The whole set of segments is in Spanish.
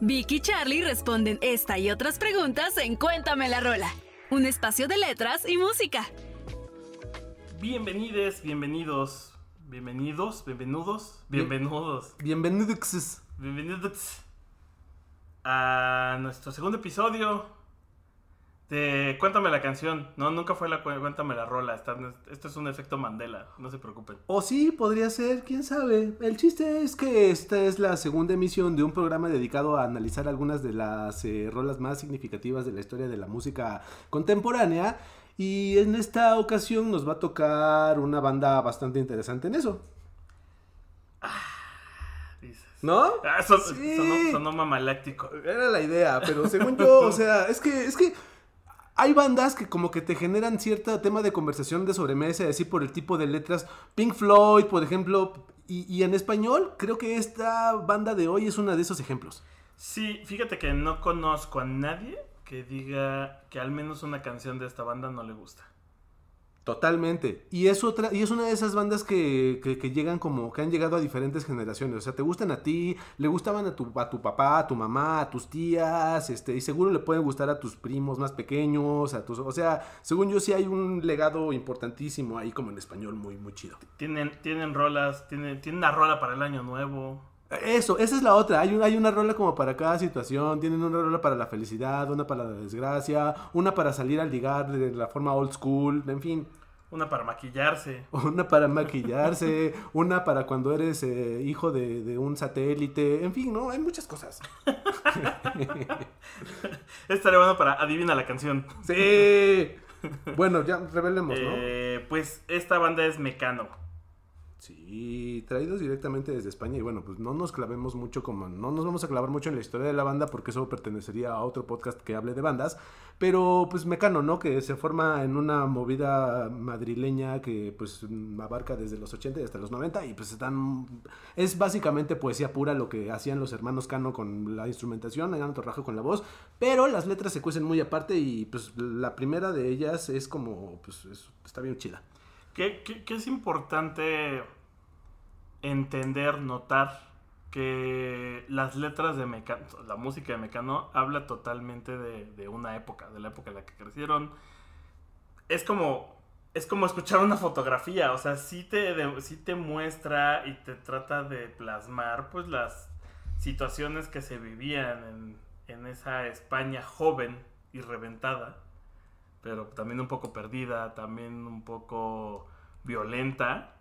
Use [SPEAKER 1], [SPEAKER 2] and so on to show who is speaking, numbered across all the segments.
[SPEAKER 1] Vicky y Charlie responden esta y otras preguntas en Cuéntame la Rola, un espacio de letras y música.
[SPEAKER 2] Bienvenides, bienvenidos, bienvenidos, bienvenidos, bienvenidos,
[SPEAKER 3] Bienvenidos.
[SPEAKER 2] bienvenidos a nuestro segundo episodio de Cuéntame la canción. No, nunca fue la cu- Cuéntame la rola. Esta- esto es un efecto Mandela, no se preocupen.
[SPEAKER 3] O sí, podría ser, quién sabe. El chiste es que esta es la segunda emisión de un programa dedicado a analizar algunas de las eh, rolas más significativas de la historia de la música contemporánea. Y en esta ocasión nos va a tocar una banda bastante interesante en eso.
[SPEAKER 2] Dices.
[SPEAKER 3] ¿No?
[SPEAKER 2] Ah, son-
[SPEAKER 3] Sí.
[SPEAKER 2] sonó, sonó mamaláctico.
[SPEAKER 3] Era la idea, pero según yo, o sea, es que, es que hay bandas que como que te generan cierto tema de conversación de sobremesa, así por el tipo de letras. Pink Floyd, por ejemplo, y, y en español, creo que esta banda de hoy es uno de esos ejemplos.
[SPEAKER 2] Sí, fíjate que no conozco a nadie que diga que al menos una canción de esta banda no le gusta.
[SPEAKER 3] Totalmente. Y es otra, y es una de esas bandas que, que, que llegan como, que han llegado a diferentes generaciones. O sea, te gustan a ti, le gustaban a tu, a tu papá, a tu mamá, a tus tías, este, y seguro le pueden gustar a tus primos más pequeños, a tus, o sea, según yo sí hay un legado importantísimo ahí como en español muy, muy chido.
[SPEAKER 2] Tienen, tienen rolas, tienen, tienen una rola para el año nuevo.
[SPEAKER 3] Eso, esa es la otra. Hay, un- hay una rola como para cada situación. Tienen una rola para la felicidad, una para la desgracia, una para salir al ligar de la forma old school, en fin.
[SPEAKER 2] Una para maquillarse.
[SPEAKER 3] Una para maquillarse, una para cuando eres eh, hijo de, de un satélite, en fin, ¿no? Hay muchas cosas.
[SPEAKER 2] Estaría bueno para adivina la canción.
[SPEAKER 3] Sí. Bueno, ya revelemos, ¿no?
[SPEAKER 2] Eh, pues esta banda es Mecano.
[SPEAKER 3] Sí, traídos directamente desde España y bueno, pues no nos clavemos mucho como, no nos vamos a clavar mucho en la historia de la banda porque eso pertenecería a otro podcast que hable de bandas, pero pues Mecano, ¿no? Que se forma en una movida madrileña que pues abarca desde los 80 y hasta los 90 y pues están, es básicamente poesía pura lo que hacían los hermanos Cano con la instrumentación, Enano Torrajo con la voz, pero las letras se cuecen muy aparte y pues la primera de ellas es como, pues es- está bien chida.
[SPEAKER 2] Que, que- que es importante entender, notar que las letras de Mecano, la música de Mecano habla totalmente de, una época, de la época en la que crecieron. Es como, es como escuchar una fotografía, o sea, sí te, de- te muestra y te trata de plasmar pues las situaciones que se vivían en esa España joven y reventada pero también un poco perdida, también un poco violenta,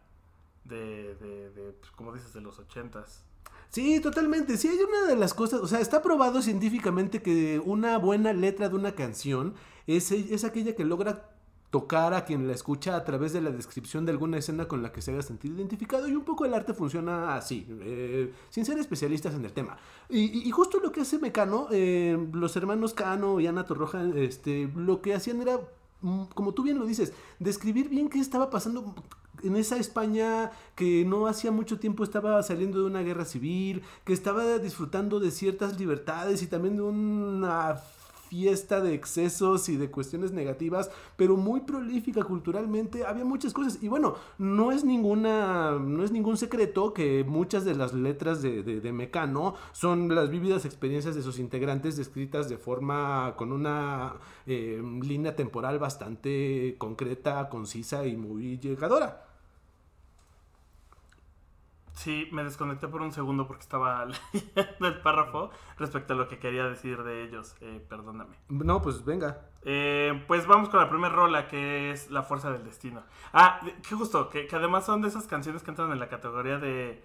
[SPEAKER 2] de, de, de, pues, como dices, de los ochentas.
[SPEAKER 3] Sí, totalmente. Sí, hay una de las cosas, o sea, está probado científicamente que una buena letra de una canción es, es aquella que logra tocar a quien la escucha a través de la descripción de alguna escena con la que se haga sentir identificado y un poco el arte funciona así, eh, sin ser especialistas en el tema. Y justo lo que hace Mecano, eh, los hermanos Cano y Ana Torroja, este, lo que hacían era, mm, como tú bien lo dices, describir bien qué estaba pasando en esa España que no hacía mucho tiempo estaba saliendo de una guerra civil, que estaba disfrutando de ciertas libertades y también de una fiesta de excesos y de cuestiones negativas, pero muy prolífica culturalmente, había muchas cosas y bueno, no es ninguna no es ningún secreto que muchas de las letras de, de, Mecano son las vívidas experiencias de sus integrantes descritas de forma con una eh, línea temporal bastante concreta, concisa y muy llegadora.
[SPEAKER 2] Sí, me desconecté por un segundo porque estaba leyendo el párrafo respecto a lo que quería decir de ellos. Eh, perdóname.
[SPEAKER 3] No, pues venga.
[SPEAKER 2] Eh, pues vamos con la primera rola que es La Fuerza del Destino. Ah, qué justo, que, que además son de esas canciones que entran en la categoría de...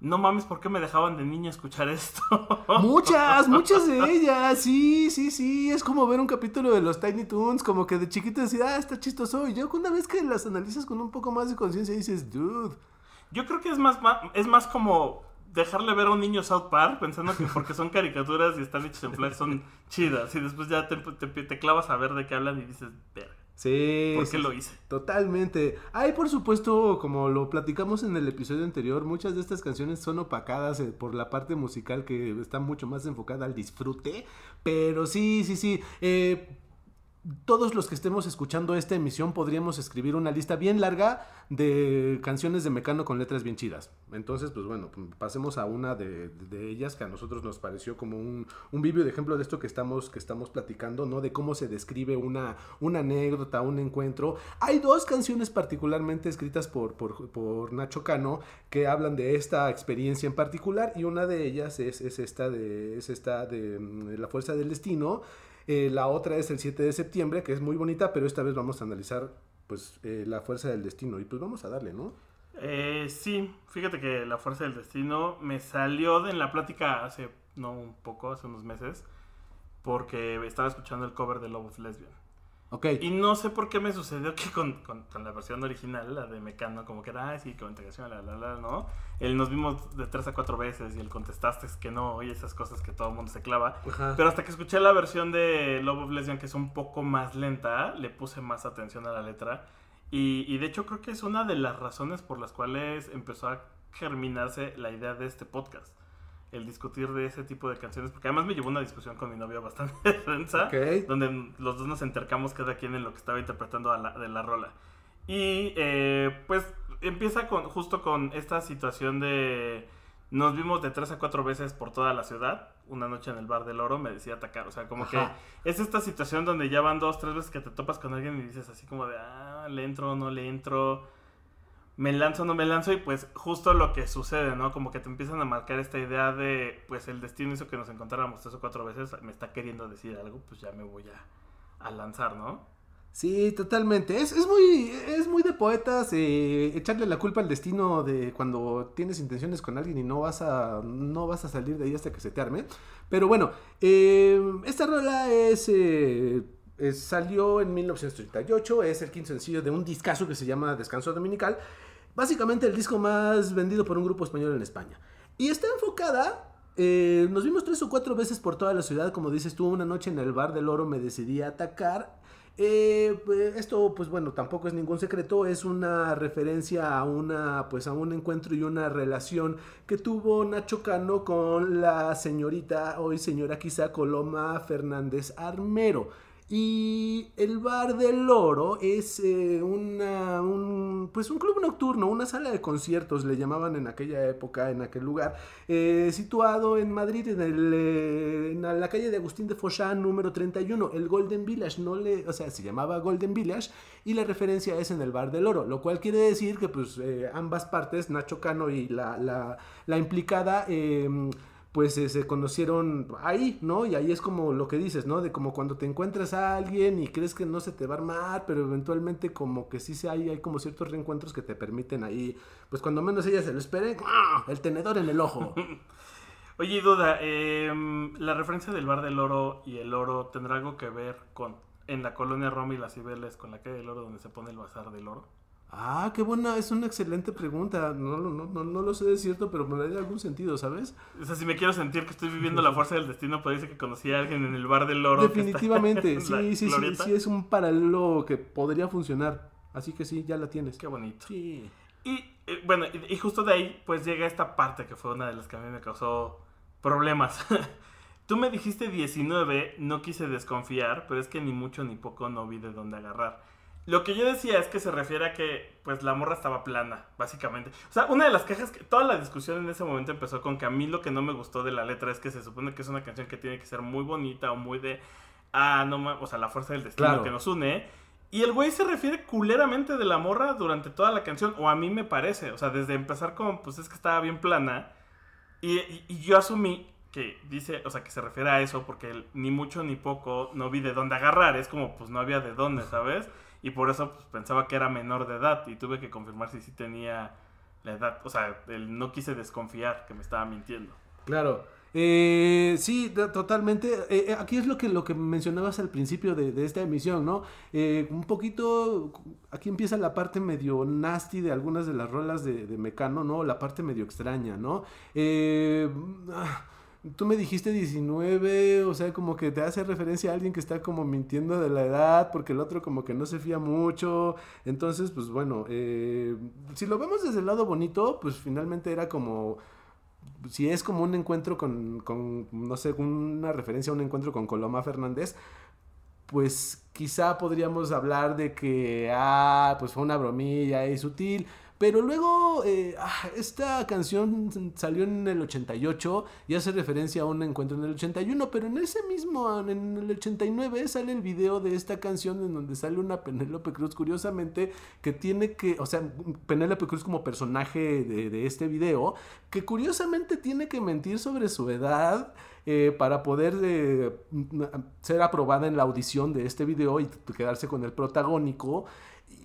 [SPEAKER 2] No mames, ¿por qué me dejaban de niño escuchar esto?
[SPEAKER 3] Muchas, muchas de ellas, sí, sí, sí, es como ver un capítulo de los Tiny Toons, como que de chiquito decir, ah, está chistoso, y yo una vez que las analizas con un poco más de conciencia dices, dude,
[SPEAKER 2] Yo creo que es más, es más como dejarle ver a un niño South Park pensando que porque son caricaturas y están hechos en flash son chidas. Y después ya te, te, te clavas a ver de qué hablan y dices, verga.
[SPEAKER 3] Sí.
[SPEAKER 2] ¿Por
[SPEAKER 3] sí,
[SPEAKER 2] qué lo hice?
[SPEAKER 3] Totalmente. Hay, por supuesto, como lo platicamos en el episodio anterior, muchas de estas canciones son opacadas eh, por la parte musical que está mucho más enfocada al disfrute. Pero sí, sí, sí. Eh, todos los que estemos escuchando esta emisión podríamos escribir una lista bien larga de canciones de Mecano con letras bien chidas. Entonces, pues bueno, pasemos a una de, ellas que a nosotros nos pareció como un, un vivio de ejemplo de esto que estamos, que estamos platicando, ¿no? De cómo se describe una, una anécdota, un encuentro. Hay dos canciones particularmente escritas por, por, por Nacho Cano que hablan de esta experiencia en particular y una de ellas es, es esta, de, es esta de, de La Fuerza del Destino. Eh, la otra es el 7 de septiembre, que es muy bonita, pero esta vez vamos a analizar pues eh, la fuerza del destino. Y pues vamos a darle, ¿no?
[SPEAKER 2] Eh, sí, fíjate que la fuerza del destino me salió de en la plática hace, no un poco, hace unos meses, porque estaba escuchando el cover de Love of Lesbian. Y no sé por qué me sucedió que con, con, con la versión original, la de Mecano, como que era, ah, sí, con integración, la, la, la, ¿no? El nos vimos de tres a cuatro veces y el contestaste es que no, y esas cosas que todo el mundo se clava.
[SPEAKER 3] Ajá.
[SPEAKER 2] Pero hasta que escuché la versión de Love of Lesbian, que es un poco más lenta, le puse más atención a la letra. Y, y de hecho creo que es una de las razones por las cuales empezó a germinarse la idea de este podcast. El discutir de ese tipo de canciones, porque además me llevó una discusión con mi novia bastante densa,
[SPEAKER 3] Ok.
[SPEAKER 2] donde los dos nos intercamos cada quien en lo que estaba interpretando a la- de la rola. Y eh, pues empieza con, justo con esta situación de... Nos vimos de tres a cuatro veces por toda la ciudad. Una noche en el bar del oro me decía atacar. O sea, como
[SPEAKER 3] Ajá.
[SPEAKER 2] que es esta situación donde ya van dos, tres veces que te topas con alguien y dices así como de, ah, le entro, no le entro, me lanzo, no me lanzo. Y pues justo lo que sucede, ¿no? Como que te empiezan a marcar esta idea de, pues el destino hizo que nos encontráramos tres o cuatro veces, me está queriendo decir algo, pues ya me voy a, a lanzar, ¿no?
[SPEAKER 3] Sí, totalmente. Es, es muy, es muy de poetas eh, echarle la culpa al destino de cuando tienes intenciones con alguien y no vas a, no vas a salir de ahí hasta que se te arme. Pero bueno, eh, esta rola es, eh, es- salió en 1938, es el quinto sencillo de un discazo que se llama Descanso Dominical. Básicamente el disco más vendido por un grupo español en España. Y está enfocada eh, nos vimos tres o cuatro veces por toda la ciudad, como dices tú, una noche en el bar del oro me decidí a atacar. Eh, esto, pues bueno, tampoco es ningún secreto, es una referencia a una, pues a un encuentro y una relación que tuvo Nacho Cano con la señorita, hoy señora quizá Coloma Fernández Armero. Y el Bar del Oro es eh, una, un, pues un club nocturno, una sala de conciertos, le llamaban en aquella época, en aquel lugar, eh, situado en Madrid, en, el, eh, en la calle de Agustín de Fochán, número 31, el Golden Village, no le, o sea, se llamaba Golden Village y la referencia es en el Bar del Oro, lo cual quiere decir que pues ambas partes, Nacho Cano y la, la, implicada, eh, pues eh, se conocieron ahí, ¿no? Y ahí es como lo que dices, ¿no? De como cuando te encuentras a alguien y crees que no se te va a armar, pero eventualmente como que sí se hay, hay como ciertos reencuentros que te permiten ahí, pues cuando menos ella se lo espere, ¡ah! el tenedor en el ojo.
[SPEAKER 2] Oye, duda, eh, la referencia del bar del oro y el oro tendrá algo que ver con en la colonia Roma y las Cibeles con la calle del oro donde se pone el bazar del oro.
[SPEAKER 3] Ah, qué buena, es una excelente pregunta. No, lo- no, no, no lo sé de cierto, pero me daría algún sentido, ¿sabes?
[SPEAKER 2] O sea, si me quiero sentir que estoy viviendo la fuerza del destino, parece que conocí a alguien en el bar del oro.
[SPEAKER 3] Definitivamente, sí, sí, sí, sí, es un paralelo que podría funcionar. Así que sí, ya la tienes.
[SPEAKER 2] Qué bonito.
[SPEAKER 3] Sí.
[SPEAKER 2] Y eh, bueno, y, y justo de ahí, pues llega esta parte que fue una de las que a mí me causó problemas. Tú me dijiste 19, no quise desconfiar, pero es que ni mucho ni poco no vi de dónde agarrar. Lo que yo decía es que se refiere a que, pues, la morra estaba plana, básicamente. O sea, una de las quejas, que toda la discusión en ese momento empezó con que a mí lo que no me gustó de la letra es que se supone que es una canción que tiene que ser muy bonita o muy de, ah, no o sea, la fuerza del destino
[SPEAKER 3] Claro.
[SPEAKER 2] que nos une. Y el güey se refiere culeramente de la morra durante toda la canción, o a mí me parece. O sea, desde empezar con, pues es que estaba bien plana. Y, y- y yo asumí que dice, o sea, que se refiere a eso porque el ni mucho ni poco no vi de dónde agarrar. Es como, pues no había de dónde, ¿sabes? Y por eso pues, pensaba que era menor de edad y tuve que confirmar si sí tenía la edad. O sea, el, no quise desconfiar que me estaba mintiendo.
[SPEAKER 3] Claro. Eh, sí, to- totalmente. Eh, eh, aquí es lo que, lo que mencionabas al principio de, de esta emisión, ¿no? Un poquito, aquí empieza la parte medio nasty de algunas de las rolas de, de Mecano, ¿no? La parte medio extraña, ¿no? Ah, tú me dijiste 19, o sea, como que te hace referencia a alguien que está como mintiendo de la edad, porque el otro como que no se fía mucho. Entonces, pues bueno, eh, si lo vemos desde el lado bonito, pues finalmente era como si es como un encuentro con, con, no sé, una referencia a un encuentro con Coloma Fernández, pues quizá podríamos hablar de que, ah, pues fue una bromilla y sutil. Pero luego, eh, ah, esta canción salió en el 88 y hace referencia a un encuentro en el 81, pero en ese mismo, en el 89, sale el video de esta canción en donde sale una Penélope Cruz, curiosamente, que tiene que, o sea, Penélope Cruz como personaje de, este video, que curiosamente tiene que mentir sobre su edad. eh, para poder eh, ser aprobada en la audición de este video y quedarse con el protagónico.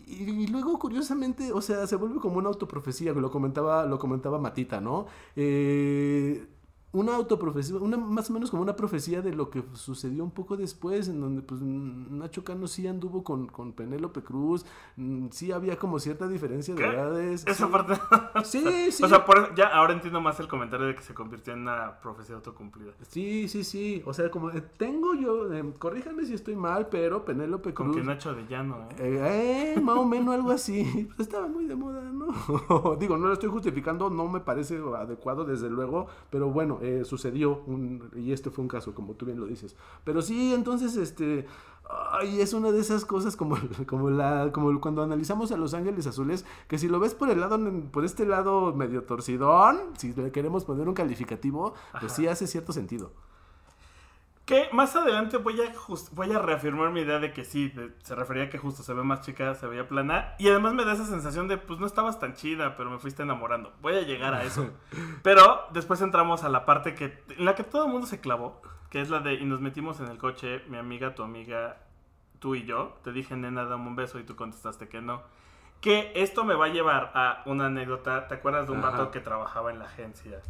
[SPEAKER 3] Y, y luego, curiosamente, o sea, se vuelve como una autoprofecía, lo comentaba, lo comentaba Matita, ¿no? Eh, una autoprofecía, una, más o menos como una profecía de lo que sucedió un poco después, en donde pues Nacho Cano sí anduvo con, con Penélope Cruz, mm, sí había como cierta diferencia de
[SPEAKER 2] ¿Qué?
[SPEAKER 3] edades.
[SPEAKER 2] Esa
[SPEAKER 3] sí.
[SPEAKER 2] parte.
[SPEAKER 3] Sí, sí.
[SPEAKER 2] O sea, por- ya ahora entiendo más el comentario de que se convirtió en una profecía autocumplida.
[SPEAKER 3] Sí, sí, sí. O sea, como eh, tengo yo, eh, corríjanme si estoy mal, pero Penélope
[SPEAKER 2] Con
[SPEAKER 3] Cruz.
[SPEAKER 2] que Nacho de Llano, ¿eh?
[SPEAKER 3] Eh, eh, más o menos algo así. Pues estaba muy de moda, ¿no? Digo, no lo estoy justificando, no me parece adecuado, desde luego, pero bueno, eh, sucedió un- y este fue un caso, como tú bien lo dices. Pero sí, entonces, este. Ay, es una de esas cosas como, como, la, como cuando analizamos a Los Ángeles Azules, que si lo ves por el lado, por este lado medio torcidón, si le queremos poner un calificativo, pues sí hace cierto sentido.
[SPEAKER 2] Que más adelante voy a, voy a reafirmar mi idea de que sí, de- se refería a que justo se ve más chica, se veía plana. Y además me da esa sensación de, pues no estabas tan chida, pero me fuiste enamorando. Voy a llegar a eso. Pero después entramos a la parte que, en la que todo el mundo se clavó, que es la de, y nos metimos en el coche, mi amiga, tu amiga, tú y yo. Te dije, nena, dame un beso y tú contestaste que no. Que esto me va a llevar a una anécdota. ¿Te acuerdas de un
[SPEAKER 3] Ajá.
[SPEAKER 2] vato que trabajaba en la agencia?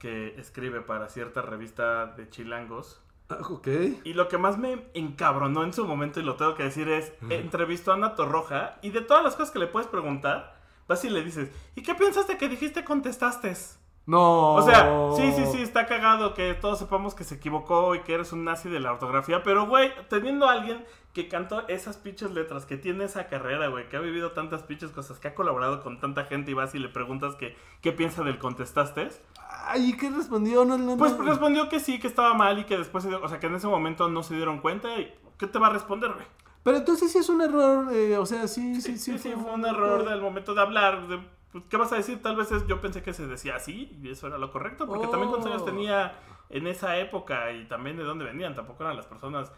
[SPEAKER 2] Que escribe para cierta revista de chilangos.
[SPEAKER 3] Ah, ok.
[SPEAKER 2] Y lo que más me encabronó en su momento, y lo tengo que decir, es, entrevistó a Ana Torroja, y de todas las cosas que le puedes preguntar, vas y le dices, ¿y qué pensaste que dijiste contestaste?
[SPEAKER 3] No.
[SPEAKER 2] O sea, sí, sí, sí, está cagado que todos sepamos que se equivocó y que eres un nazi de la ortografía, pero, güey, teniendo a alguien que cantó esas pinches letras, que tiene esa carrera, güey, que ha vivido tantas pinches cosas, que ha colaborado con tanta gente y vas y le preguntas que, qué piensa del contestaste,
[SPEAKER 3] Ay, ¿qué respondió? No, no,
[SPEAKER 2] pues respondió que sí, que estaba mal y que después, se dio- o sea, que en ese momento no se dieron cuenta y ¿qué te va a responder, güey?
[SPEAKER 3] Pero entonces sí es un error, eh, o sea, sí, sí,
[SPEAKER 2] Sí,
[SPEAKER 3] sí.
[SPEAKER 2] sí, fue un error del momento de hablar. de, pues, ¿Qué vas a decir? Tal vez es, yo pensé que se decía así y eso era lo correcto, porque también cuántos años
[SPEAKER 3] Oh.
[SPEAKER 2] tenía en esa época y también de dónde venían. Tampoco eran las personas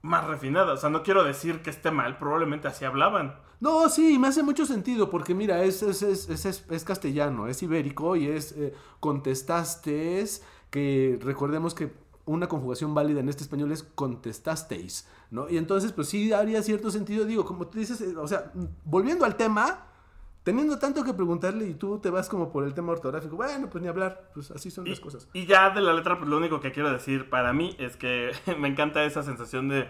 [SPEAKER 2] más refinadas. O sea, no quiero decir que esté mal, probablemente así hablaban.
[SPEAKER 3] No, sí, me hace mucho sentido, porque mira, es, es, es, es, castellano, es ibérico y es eh, contestaste, que recordemos que una conjugación válida en este español es contestasteis, ¿no? Y entonces, pues sí, haría cierto sentido, digo, como tú dices, eh, o sea, volviendo al tema, teniendo tanto que preguntarle y tú te vas como por el tema ortográfico, bueno, pues ni hablar, pues así son
[SPEAKER 2] Y,
[SPEAKER 3] las cosas.
[SPEAKER 2] y ya de la letra, pues lo único que quiero decir para mí es que me encanta esa sensación de.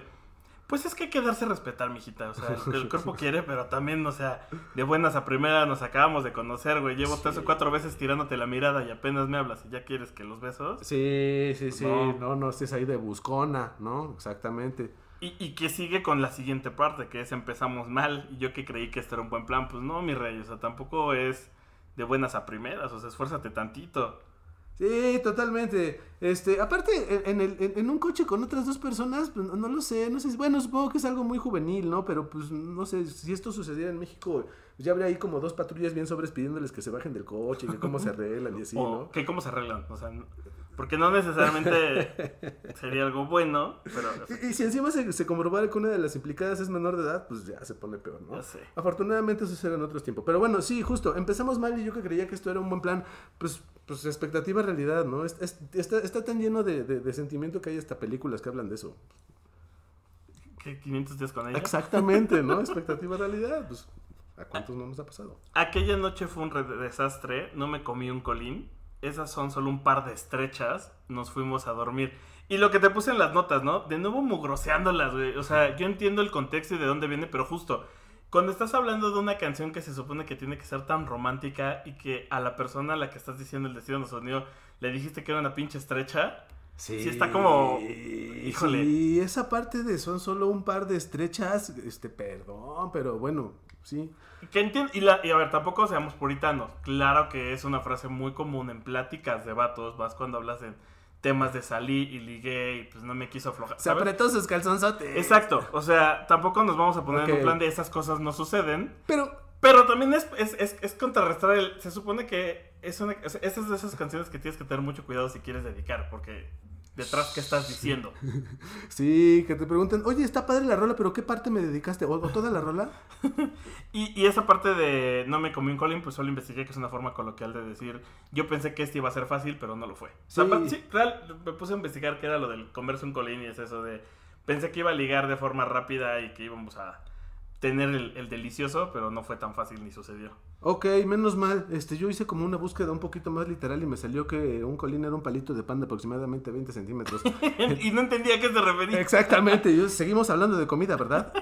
[SPEAKER 2] Pues es que hay que darse a respetar, mijita. O sea, el, el cuerpo quiere, pero también, o sea, de buenas a primeras nos acabamos de conocer, güey. Llevo tres o cuatro veces tirándote la mirada y apenas me hablas y ya quieres que los besos.
[SPEAKER 3] Sí, sí, sí,
[SPEAKER 2] No.
[SPEAKER 3] no, no estés ahí de buscona, ¿no? Exactamente.
[SPEAKER 2] Y, y que sigue con la siguiente parte, que es empezamos mal. Y yo que creí que este era un buen plan, pues no, mi rey. O sea, tampoco es de buenas a primeras. O sea, esfuérzate tantito.
[SPEAKER 3] Sí, totalmente. Este, aparte, en, el, en, un coche con otras dos personas, pues, no, lo sé, no sé, bueno, supongo que es algo muy juvenil, ¿no? Pero pues no sé, si esto sucediera en México, pues, ya habría ahí como dos patrullas bien sobres pidiéndoles que se bajen del coche, que cómo se arreglan y así,
[SPEAKER 2] o
[SPEAKER 3] ¿no?
[SPEAKER 2] que cómo se arreglan. O sea, porque no necesariamente sería algo bueno, pero
[SPEAKER 3] Y, y si encima se, se comprobara que una de las implicadas es menor de edad, pues ya se pone peor, ¿no?
[SPEAKER 2] Sé.
[SPEAKER 3] Afortunadamente eso será en otros tiempos. Pero bueno, sí, justo, empezamos mal y yo que creía que esto era un buen plan, pues, pues expectativa realidad, ¿no? Es- es- está, está tan lleno de, de- de sentimiento que hay hasta películas que hablan de eso.
[SPEAKER 2] ¿qué 500 días con ella.
[SPEAKER 3] Exactamente, ¿no? Expectativa realidad, pues, ¿a cuántos no nos ha pasado?
[SPEAKER 2] Aquella noche fue un re- desastre. No me comí un colín. Esas son solo un par de estrechas, nos fuimos a dormir. Y lo que te puse en las notas, ¿no? De nuevo mugroseándolas, güey. O sea, yo entiendo el contexto y de dónde viene, pero justo, cuando estás hablando de una canción que se supone que tiene que ser tan romántica y que a la persona a la que estás diciendo el destino de sonido le dijiste que era una pinche estrecha,
[SPEAKER 3] Sí,
[SPEAKER 2] Sí, está como- híjole.
[SPEAKER 3] Y esa parte de son solo un par de estrechas, este, perdón, pero bueno, sí.
[SPEAKER 2] Que entiendo, y, la- y a ver, tampoco seamos puritanos. Claro que es una frase muy común en pláticas de vatos, vas cuando hablas de temas de salí y ligué y pues no me quiso aflojar.
[SPEAKER 3] Se
[SPEAKER 2] ¿sabes?
[SPEAKER 3] apretó sus calzonzotes.
[SPEAKER 2] Exacto, o sea, tampoco nos vamos a poner en un plan de esas cosas no suceden.
[SPEAKER 3] Pero,
[SPEAKER 2] Pero también es, es, es, es contrarrestar el... Se supone que es una... o sea, esa es de esas canciones que tienes que tener mucho cuidado si quieres dedicar, porque detrás, ¿qué estás diciendo?
[SPEAKER 3] sí, que te preguntan, oye, está padre la rola, pero ¿qué parte me dedicaste? ¿O, o toda la rola?
[SPEAKER 2] Y, y esa parte de no me comí un colín, pues solo investigué que es una forma coloquial de decir, yo pensé que este iba a ser fácil, pero no lo fue. O sea,
[SPEAKER 3] Sí.
[SPEAKER 2] sí, real, me puse a investigar qué era lo del comerse un colín y es eso de, pensé que iba a ligar de forma rápida y que íbamos a tener el, el delicioso, pero no fue tan fácil ni sucedió.
[SPEAKER 3] Ok, menos mal. Este, yo hice como una búsqueda un poquito más literal y me salió que un colín era un palito de pan de aproximadamente 20 centímetros.
[SPEAKER 2] y no entendía a qué se refería.
[SPEAKER 3] Exactamente, yo, seguimos hablando de comida, ¿verdad?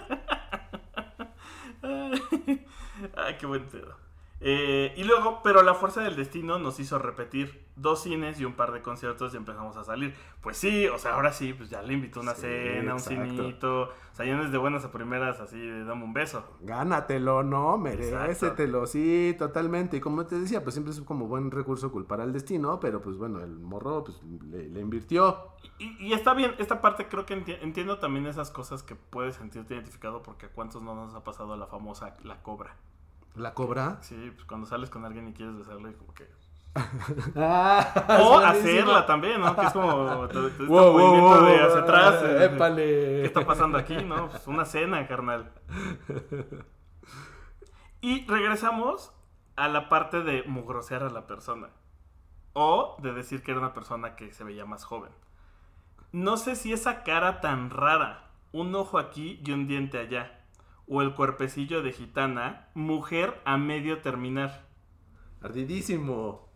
[SPEAKER 2] Ay, qué buen pedo. Eh, y luego, pero la fuerza del destino nos hizo repetir dos cines y un par de conciertos y empezamos a salir. Pues sí, o sea, ahora sí, pues ya le invito a una
[SPEAKER 3] Sí,
[SPEAKER 2] cena, un
[SPEAKER 3] exacto.
[SPEAKER 2] cinito. O sea, ya no es de buenas a primeras, así de dame un beso.
[SPEAKER 3] Gánatelo, ¿no? Merécetelo, sí, totalmente. Y como te decía, pues siempre es como buen recurso culpar al destino, pero pues bueno, el morro pues le, le invirtió.
[SPEAKER 2] Y, y está bien, esta parte creo que enti- entiendo también esas cosas que puedes sentirte identificado porque a cuántos no nos ha pasado la famosa la cobra.
[SPEAKER 3] ¿La cobra?
[SPEAKER 2] Sí, pues cuando sales con alguien y quieres besarle, como que...
[SPEAKER 3] Ah,
[SPEAKER 2] O hacerla también, ¿no? Que es como te- te- este
[SPEAKER 3] Wow, wow,
[SPEAKER 2] movimiento de
[SPEAKER 3] wow,
[SPEAKER 2] hacia atrás.
[SPEAKER 3] épale.
[SPEAKER 2] ¿Qué está pasando aquí, no? Pues una cena, carnal. Y regresamos a la parte de mugrosear a la persona. O de decir que era una persona que se veía más joven. No sé si esa cara tan rara, un ojo aquí y un diente allá, o el cuerpecillo de gitana, mujer a medio terminar.
[SPEAKER 3] Ardidísimo.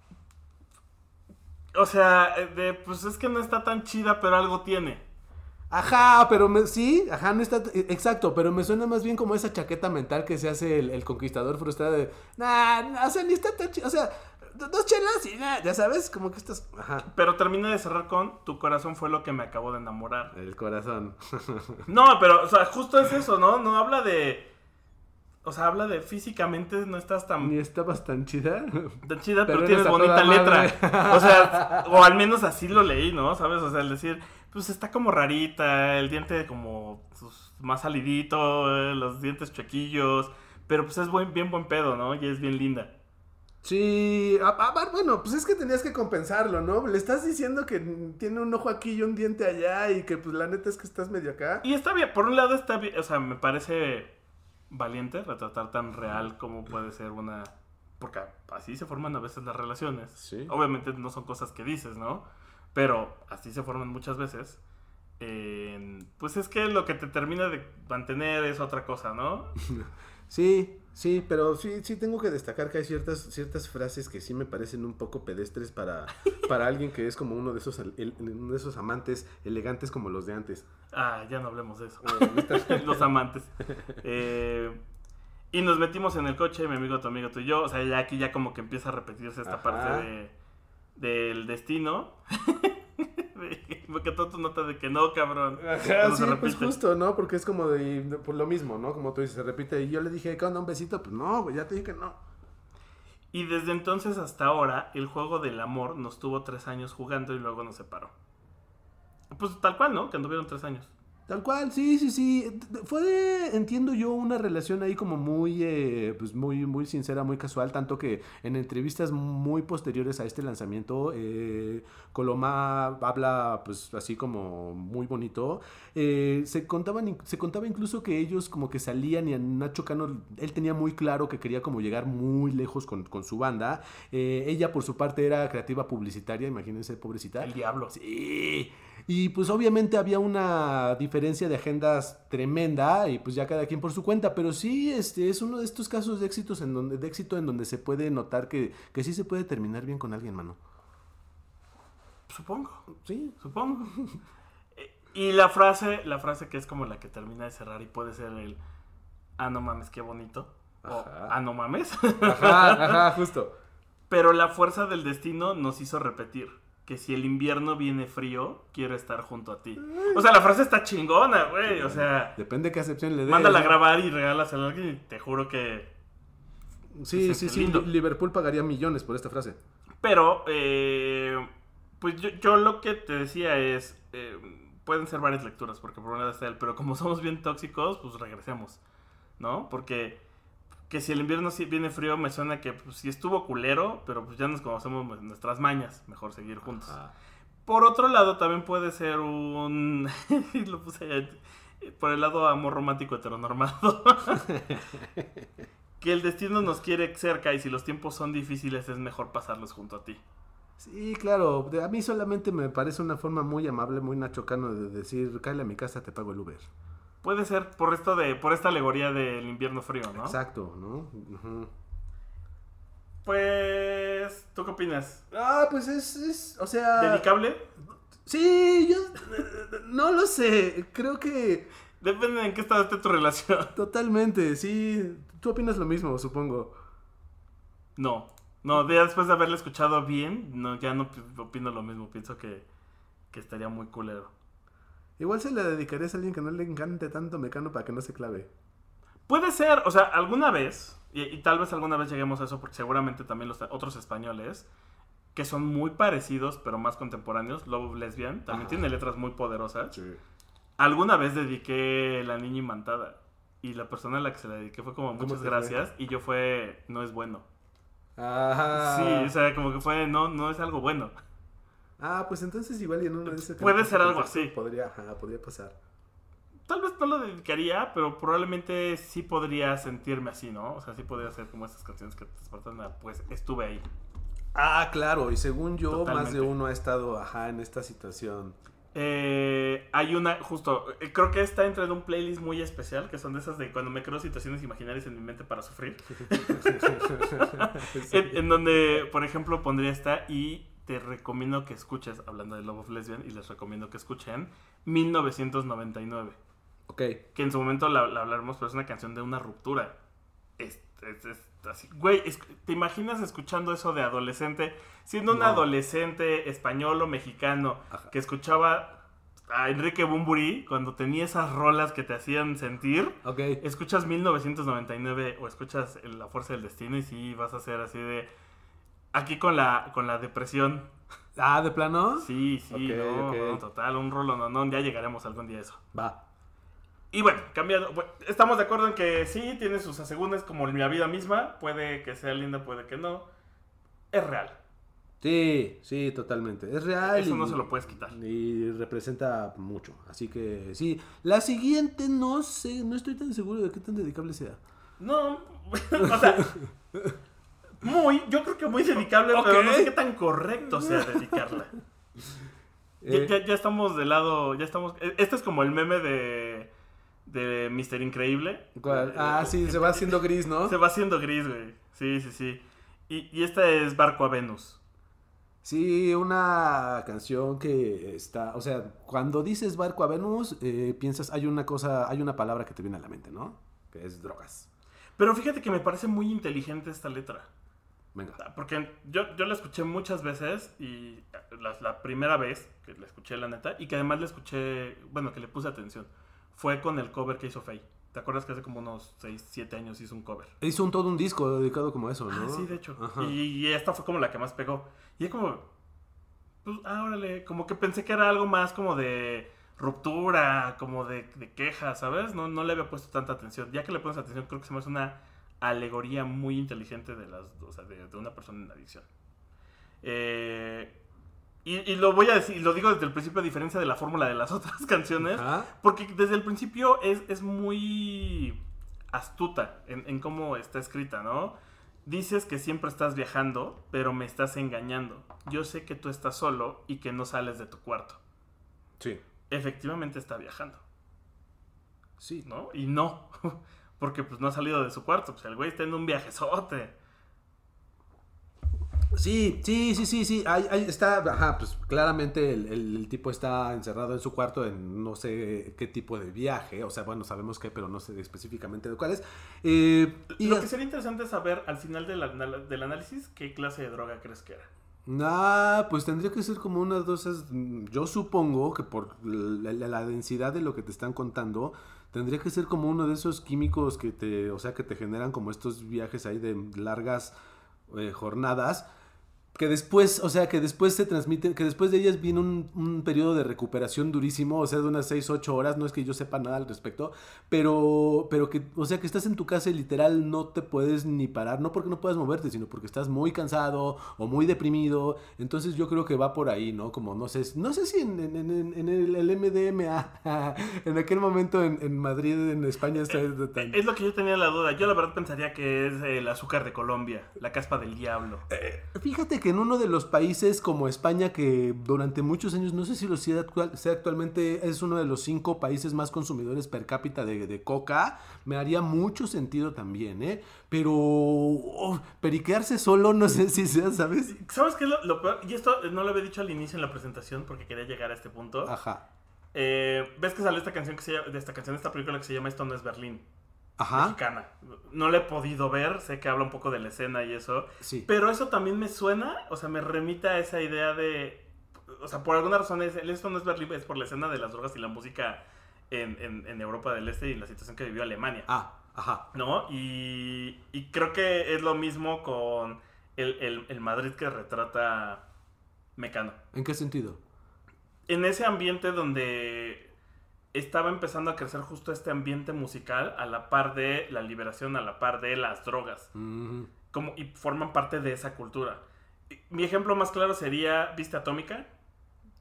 [SPEAKER 2] O sea, eh, de, pues es que no está tan chida, pero algo tiene.
[SPEAKER 3] Ajá, pero me- sí, ajá, no está, eh, exacto, pero me suena más bien como esa chaqueta mental que se hace el, el conquistador frustrado de, nah, o sea, ni está tan chido, o sea, dos chelas y ya sabes, como que estás, ajá,
[SPEAKER 2] Pero termina de cerrar con tu corazón fue lo que me acabó de enamorar.
[SPEAKER 3] el corazón.
[SPEAKER 2] No, pero, o sea, justo es eso, ¿no? No habla de. O sea, habla de físicamente no estás tan,
[SPEAKER 3] Ni estabas tan chida.
[SPEAKER 2] tan chida,
[SPEAKER 3] Pero
[SPEAKER 2] pero, tienes bonita letra.
[SPEAKER 3] madre.
[SPEAKER 2] O sea, o al menos así lo leí, ¿no? ¿Sabes? O sea, el decir, pues está como rarita, el diente como pues, más salidito, eh, los dientes chuequillos. Pero pues es buen, bien buen pedo, ¿no? Y es bien linda.
[SPEAKER 3] Sí, a- a- bueno, pues es que tenías que compensarlo, ¿no? Le estás diciendo que tiene un ojo aquí y un diente allá y que pues la neta es que estás medio acá.
[SPEAKER 2] Y está bien, por un lado está bien, o sea, me parece valiente retratar tan real como puede ser una... Porque así se forman a veces las relaciones.
[SPEAKER 3] Sí.
[SPEAKER 2] Obviamente no son cosas que dices, ¿no? Pero así se forman muchas veces. Eh, pues es que lo que te termina de mantener es otra cosa, ¿no?
[SPEAKER 3] Sí, sí, pero sí, sí tengo que destacar que hay ciertas, ciertas frases que sí me parecen un poco pedestres para, para alguien que es como uno de esos el- uno de esos amantes elegantes como los de antes.
[SPEAKER 2] Ah, ya no hablemos de eso.
[SPEAKER 3] Eh,
[SPEAKER 2] Los amantes. Eh, y nos metimos en el coche, mi amigo, tu amigo, tú y yo. O sea, ya aquí ya como que empieza a repetirse esta
[SPEAKER 3] Ajá.
[SPEAKER 2] parte de, del destino. Porque tú tu nota de que no, cabrón.
[SPEAKER 3] Ajá, sí, pues justo, ¿no? Porque es como de, de- por lo mismo, ¿no? Como tú dices, se repite. Y yo le dije, ¿qué onda? ¿Un besito? Pues no, güey, ya te dije que no.
[SPEAKER 2] Y desde entonces hasta ahora, el juego del amor nos tuvo tres años jugando y luego nos separó. Pues tal cual, ¿no? Que anduvieron tres años.
[SPEAKER 3] Tal cual, sí, sí, sí. Fue, entiendo yo, una relación ahí como muy, eh, pues muy, muy sincera, muy casual, tanto que en entrevistas muy posteriores a este lanzamiento, eh, Coloma habla, pues así como muy bonito. Eh, se contaban, se contaba incluso que ellos como que salían y a Nacho Cano, él tenía muy claro que quería como llegar muy lejos con, con su banda. Eh, ella por su parte era creativa publicitaria, imagínense, pobrecita.
[SPEAKER 2] El diablo.
[SPEAKER 3] Sí. Y pues obviamente había una diferencia de agendas tremenda y pues ya cada quien por su cuenta, pero sí este es uno de estos casos de éxitos en donde de éxito en donde se puede notar que, que sí se puede terminar bien con alguien, mano.
[SPEAKER 2] Supongo,
[SPEAKER 3] Sí.
[SPEAKER 2] supongo. Y la frase, la frase que es como la que termina de cerrar y puede ser el ah no mames, qué bonito. O ah no mames.
[SPEAKER 3] Ajá, ajá, justo.
[SPEAKER 2] Pero la fuerza del destino nos hizo repetir que si el invierno viene frío, quiero estar junto a ti. O sea, la frase está chingona, güey. O sea,
[SPEAKER 3] Depende qué acepción le des.
[SPEAKER 2] mándala a grabar y regálasela a alguien y te juro que...
[SPEAKER 3] Sí, sí, sí.
[SPEAKER 2] lindo.
[SPEAKER 3] Liverpool pagaría millones por esta frase.
[SPEAKER 2] Pero, eh, pues yo, yo lo que te decía es, eh, pueden ser varias lecturas, porque por una vez está él, pero como somos bien tóxicos, pues regresemos, ¿no? Porque que si el invierno sí viene frío, me suena que pues, sí estuvo culero, pero pues ya nos conocemos nuestras mañas, mejor seguir juntos.
[SPEAKER 3] Ajá.
[SPEAKER 2] Por otro lado, también puede ser un... lo puse allá, por el lado amor romántico heteronormado. que el destino nos quiere cerca y si los tiempos son difíciles es mejor pasarlos junto a ti.
[SPEAKER 3] Sí, claro. A mí solamente me parece una forma muy amable, muy nachocano de decir, cállate a mi casa, te pago el Uber.
[SPEAKER 2] Puede ser por esto de, por esta alegoría del invierno frío, ¿no?
[SPEAKER 3] Exacto, ¿no?
[SPEAKER 2] Pues, ¿tú qué opinas?
[SPEAKER 3] Ah, pues es, es, o sea...
[SPEAKER 2] ¿Dedicable?
[SPEAKER 3] Sí, yo no lo sé. Creo que
[SPEAKER 2] Depende de en qué estado esté tu relación.
[SPEAKER 3] totalmente, sí. Tú opinas lo mismo, supongo.
[SPEAKER 2] No, no, ya después de haberle escuchado bien, no, ya no pi- opino lo mismo. Pienso que, que estaría muy culero.
[SPEAKER 3] Igual se le dedicarías a alguien que no le encante tanto Mecano para que no se clave.
[SPEAKER 2] Puede ser, o sea, alguna vez, y, y tal vez alguna vez lleguemos a eso, porque seguramente también los otros españoles, que son muy parecidos, pero más contemporáneos, Love of Lesbian, también
[SPEAKER 3] Ajá.
[SPEAKER 2] tiene letras muy poderosas.
[SPEAKER 3] Sí.
[SPEAKER 2] Alguna vez dediqué La Niña Imantada, y la persona a la que se la dediqué fue como
[SPEAKER 3] ¿Cómo
[SPEAKER 2] muchas
[SPEAKER 3] fue?
[SPEAKER 2] gracias, y yo fue, no es bueno.
[SPEAKER 3] Ajá.
[SPEAKER 2] Sí, o sea, como que fue, no, no es algo bueno.
[SPEAKER 3] Ah, pues entonces igual y en uno de esos
[SPEAKER 2] Puede ser algo así.
[SPEAKER 3] Podría, ajá, podría pasar.
[SPEAKER 2] Tal vez no lo dedicaría, pero probablemente sí podría sentirme así, ¿no? O sea, sí podría ser como esas canciones que te despertan, a, pues estuve ahí.
[SPEAKER 3] Ah, claro, y según yo, más de uno ha estado, ajá, en esta situación.
[SPEAKER 2] Eh, hay una, justo, eh, creo que está dentro de un playlist muy especial, que son de esas de cuando me creo situaciones imaginarias en mi mente para sufrir.
[SPEAKER 3] Sí.
[SPEAKER 2] En, en donde, por ejemplo, pondría esta y te recomiendo que escuches, hablando de Love of Lesbian, y les recomiendo que escuchen 1999.
[SPEAKER 3] Ok.
[SPEAKER 2] Que en su momento la, la hablaremos, pero es una canción de una ruptura. Es, es- es así. Güey, es- ¿te imaginas escuchando eso de adolescente? Siendo un adolescente español o mexicano
[SPEAKER 3] Ajá.
[SPEAKER 2] que escuchaba a Enrique Bumburi cuando tenía esas rolas que te hacían sentir.
[SPEAKER 3] Ok.
[SPEAKER 2] Escuchas 1999 o escuchas La Fuerza del Destino y sí vas a ser así de... Aquí con la, con la depresión.
[SPEAKER 3] Ah, ¿de plano?
[SPEAKER 2] Sí, sí,
[SPEAKER 3] Ok,
[SPEAKER 2] no, total, un rolo, no, no, ya llegaremos algún día a eso.
[SPEAKER 3] Va.
[SPEAKER 2] Y bueno, cambiando, estamos de acuerdo en que sí, tiene sus asegúnes como mi vida misma, puede que sea linda, puede que no. Es real,
[SPEAKER 3] Sí, sí, totalmente. Es real.
[SPEAKER 2] eso
[SPEAKER 3] y-
[SPEAKER 2] no se lo puedes quitar.
[SPEAKER 3] Y representa mucho. Así que sí. La siguiente no sé, no estoy tan seguro de qué tan dedicable sea.
[SPEAKER 2] No, o sea, muy, yo creo que muy dedicable, pero no sé qué tan correcto sea dedicarla. Ya,
[SPEAKER 3] Eh,
[SPEAKER 2] ya- ya estamos de lado, ya estamos, e- este es como el meme de, de Mr. Increíble.
[SPEAKER 3] ¿cuál? Ah, sí, se va haciendo gris, ¿no?
[SPEAKER 2] Se va haciendo gris, güey. Sí, sí, sí. Y, y esta es Barco a Venus.
[SPEAKER 3] Sí, una canción que está, o sea, cuando dices barco a Venus, eh, piensas, hay una cosa, hay una palabra que te viene a la mente, ¿no? Que es drogas.
[SPEAKER 2] Pero fíjate que me parece muy inteligente esta letra.
[SPEAKER 3] Venga.
[SPEAKER 2] Porque yo, yo la escuché muchas veces y la, la primera vez que la escuché, la neta, y que además la escuché, bueno, que le puse atención, fue con el cover que hizo Faye. ¿Te acuerdas que hace como unos 6, 7 años hizo un cover?
[SPEAKER 3] Hizo un, todo un disco dedicado como a eso, ¿no?
[SPEAKER 2] Ah, sí, de hecho. Y, y esta fue como la que más pegó. Y es como, pues, ah, órale, como que pensé que era algo más como de ruptura, como de, de queja, ¿sabes? No, no le había puesto tanta atención. Ya que le pones atención, creo que se me hace una alegoría muy inteligente de las o sea, de, de una persona en adicción. Eh, y, y lo voy a decir, lo digo desde el principio a diferencia de la fórmula de las otras canciones. Porque desde el principio es, es muy astuta en, en cómo está escrita, ¿no? Dices que siempre estás viajando, pero me estás engañando. Yo sé que tú estás solo y que no sales de tu cuarto.
[SPEAKER 3] Sí.
[SPEAKER 2] Efectivamente está viajando,
[SPEAKER 3] Sí.
[SPEAKER 2] ¿no? Y no, porque pues no ha salido de su cuarto. Pues el güey está en un viajezote.
[SPEAKER 3] Sí, sí, sí, sí, sí. Ahí, ahí está, ajá, pues claramente el, el- el tipo está encerrado en su cuarto en no sé qué tipo de viaje. O sea, bueno, sabemos qué, pero no sé específicamente de cuál es. Eh, y
[SPEAKER 2] Lo que sería interesante es saber al final del, anal- del análisis qué clase de droga crees que era.
[SPEAKER 3] Ah, pues tendría que ser como unas dosis. Yo supongo que por la, la- la densidad de lo que te están contando, tendría que ser como uno de esos químicos que te, o sea, que te generan como estos viajes ahí de largas eh, jornadas. Que después, o sea, que después se transmiten, que después de ellas viene un, un periodo de recuperación durísimo, o sea, de unas 6, 8 horas, no es que yo sepa nada al respecto, pero, pero que, o sea, que estás en tu casa y literal no te puedes ni parar, no porque no puedas moverte, sino porque estás muy cansado o muy deprimido, entonces yo creo que va por ahí, ¿no? Como, no sé, no sé si en, en- en- en el, el MDMA, en aquel momento en, Madrid, en España, está tan-
[SPEAKER 2] Es lo que yo tenía la duda. Yo la verdad pensaría que es el azúcar de Colombia, la caspa del diablo.
[SPEAKER 3] Fíjate que en uno de los países como España, que durante muchos años, no sé si lo sea, actual, sea actualmente, es uno de los cinco países más consumidores per cápita de, de coca, me haría mucho sentido también, ¿eh? Pero oh, periquearse solo, no sé si sea, ¿sabes?
[SPEAKER 2] ¿Sabes qué es lo, lo peor? Y esto no lo había dicho al inicio en la presentación porque quería llegar a este punto.
[SPEAKER 3] Ajá.
[SPEAKER 2] Eh, ¿Ves que salió esta canción que se llama, de esta canción, de esta película que se llama Esto no es Berlín?
[SPEAKER 3] Ajá.
[SPEAKER 2] Mexicana. No la he podido ver, sé que habla un poco de la escena y eso.
[SPEAKER 3] Sí.
[SPEAKER 2] Pero eso también me suena, o sea, me remite a esa idea de. O sea, por alguna razón, es, esto no es Berlín, es por la escena de las drogas y la música en, en- en Europa del Este y la situación que vivió Alemania.
[SPEAKER 3] Ah, ajá.
[SPEAKER 2] ¿No? Y, y creo que es lo mismo con el, el- el Madrid que retrata Mecano.
[SPEAKER 3] ¿En qué sentido?
[SPEAKER 2] En ese ambiente donde estaba empezando a crecer justo este ambiente musical a la par de la liberación, a la par de las drogas
[SPEAKER 3] Mm,
[SPEAKER 2] como, y forman parte de esa cultura. Mi ejemplo más claro sería, ¿viste Atómica?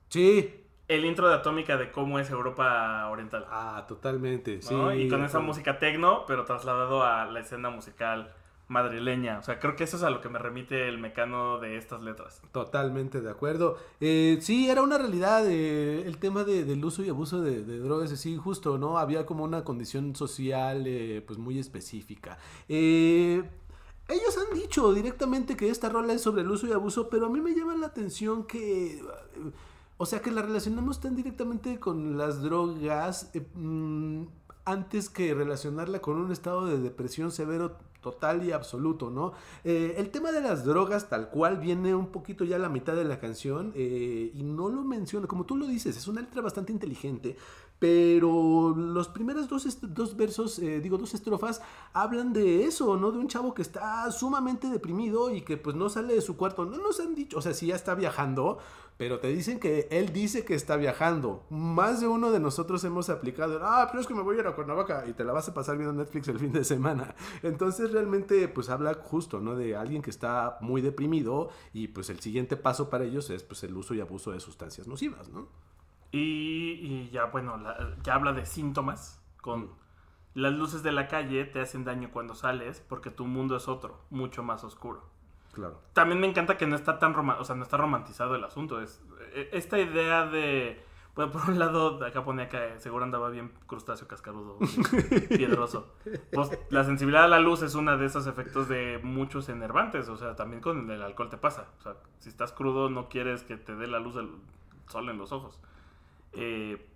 [SPEAKER 3] Sí.
[SPEAKER 2] El intro de Atómica de cómo es Europa Oriental.
[SPEAKER 3] Ah, totalmente, sí.
[SPEAKER 2] y con esa música tecno, pero trasladado a la escena musical madrileña. O sea, creo que eso es a lo que me remite el mecano de estas letras.
[SPEAKER 3] Totalmente de acuerdo. Eh, sí, era una realidad eh, el tema de- del uso y abuso de, de drogas, sí, justo, ¿no? Había como una condición social eh, pues muy específica. Eh, ellos han dicho directamente que esta rola es sobre el uso y abuso, pero a mí me llama la atención que... o sea, que la relacionamos tan directamente con las drogas mm, antes que relacionarla con un estado de depresión severo total y absoluto, ¿no? Eh, el tema de las drogas tal cual viene un poquito ya a la mitad de la canción eh, y no lo menciona, como tú lo dices, es una letra bastante inteligente, pero los primeros dos, dos versos, eh, digo, dos estrofas, hablan de eso, ¿no? De un chavo que está sumamente deprimido y que pues no sale de su cuarto. No nos han dicho, o sea, sí ya está viajando, pero te dicen que él dice que está viajando. Más de uno de nosotros hemos aplicado, ah, pero es que me voy a ir a Cuernavaca y te la vas a pasar viendo Netflix el fin de semana. Entonces realmente pues habla justo, ¿no? De alguien que está muy deprimido y pues el siguiente paso para ellos es pues el uso y abuso de sustancias nocivas, ¿no?
[SPEAKER 2] Y, ya, bueno, la- ya habla de síntomas. Con las luces de la calle te hacen daño cuando sales porque tu mundo es otro, mucho más oscuro.
[SPEAKER 3] Claro.
[SPEAKER 2] También me encanta que no está tan o sea, no está romantizado el asunto. Es eh, esta idea de. Bueno, por un lado, acá ponía que seguro andaba bien crustáceo cascarudo, piedroso. Pues la sensibilidad a la luz es uno de esos efectos de muchos enervantes. O sea, también con el alcohol te pasa. O sea, si estás crudo, no quieres que te dé la luz del sol en los ojos. Eh,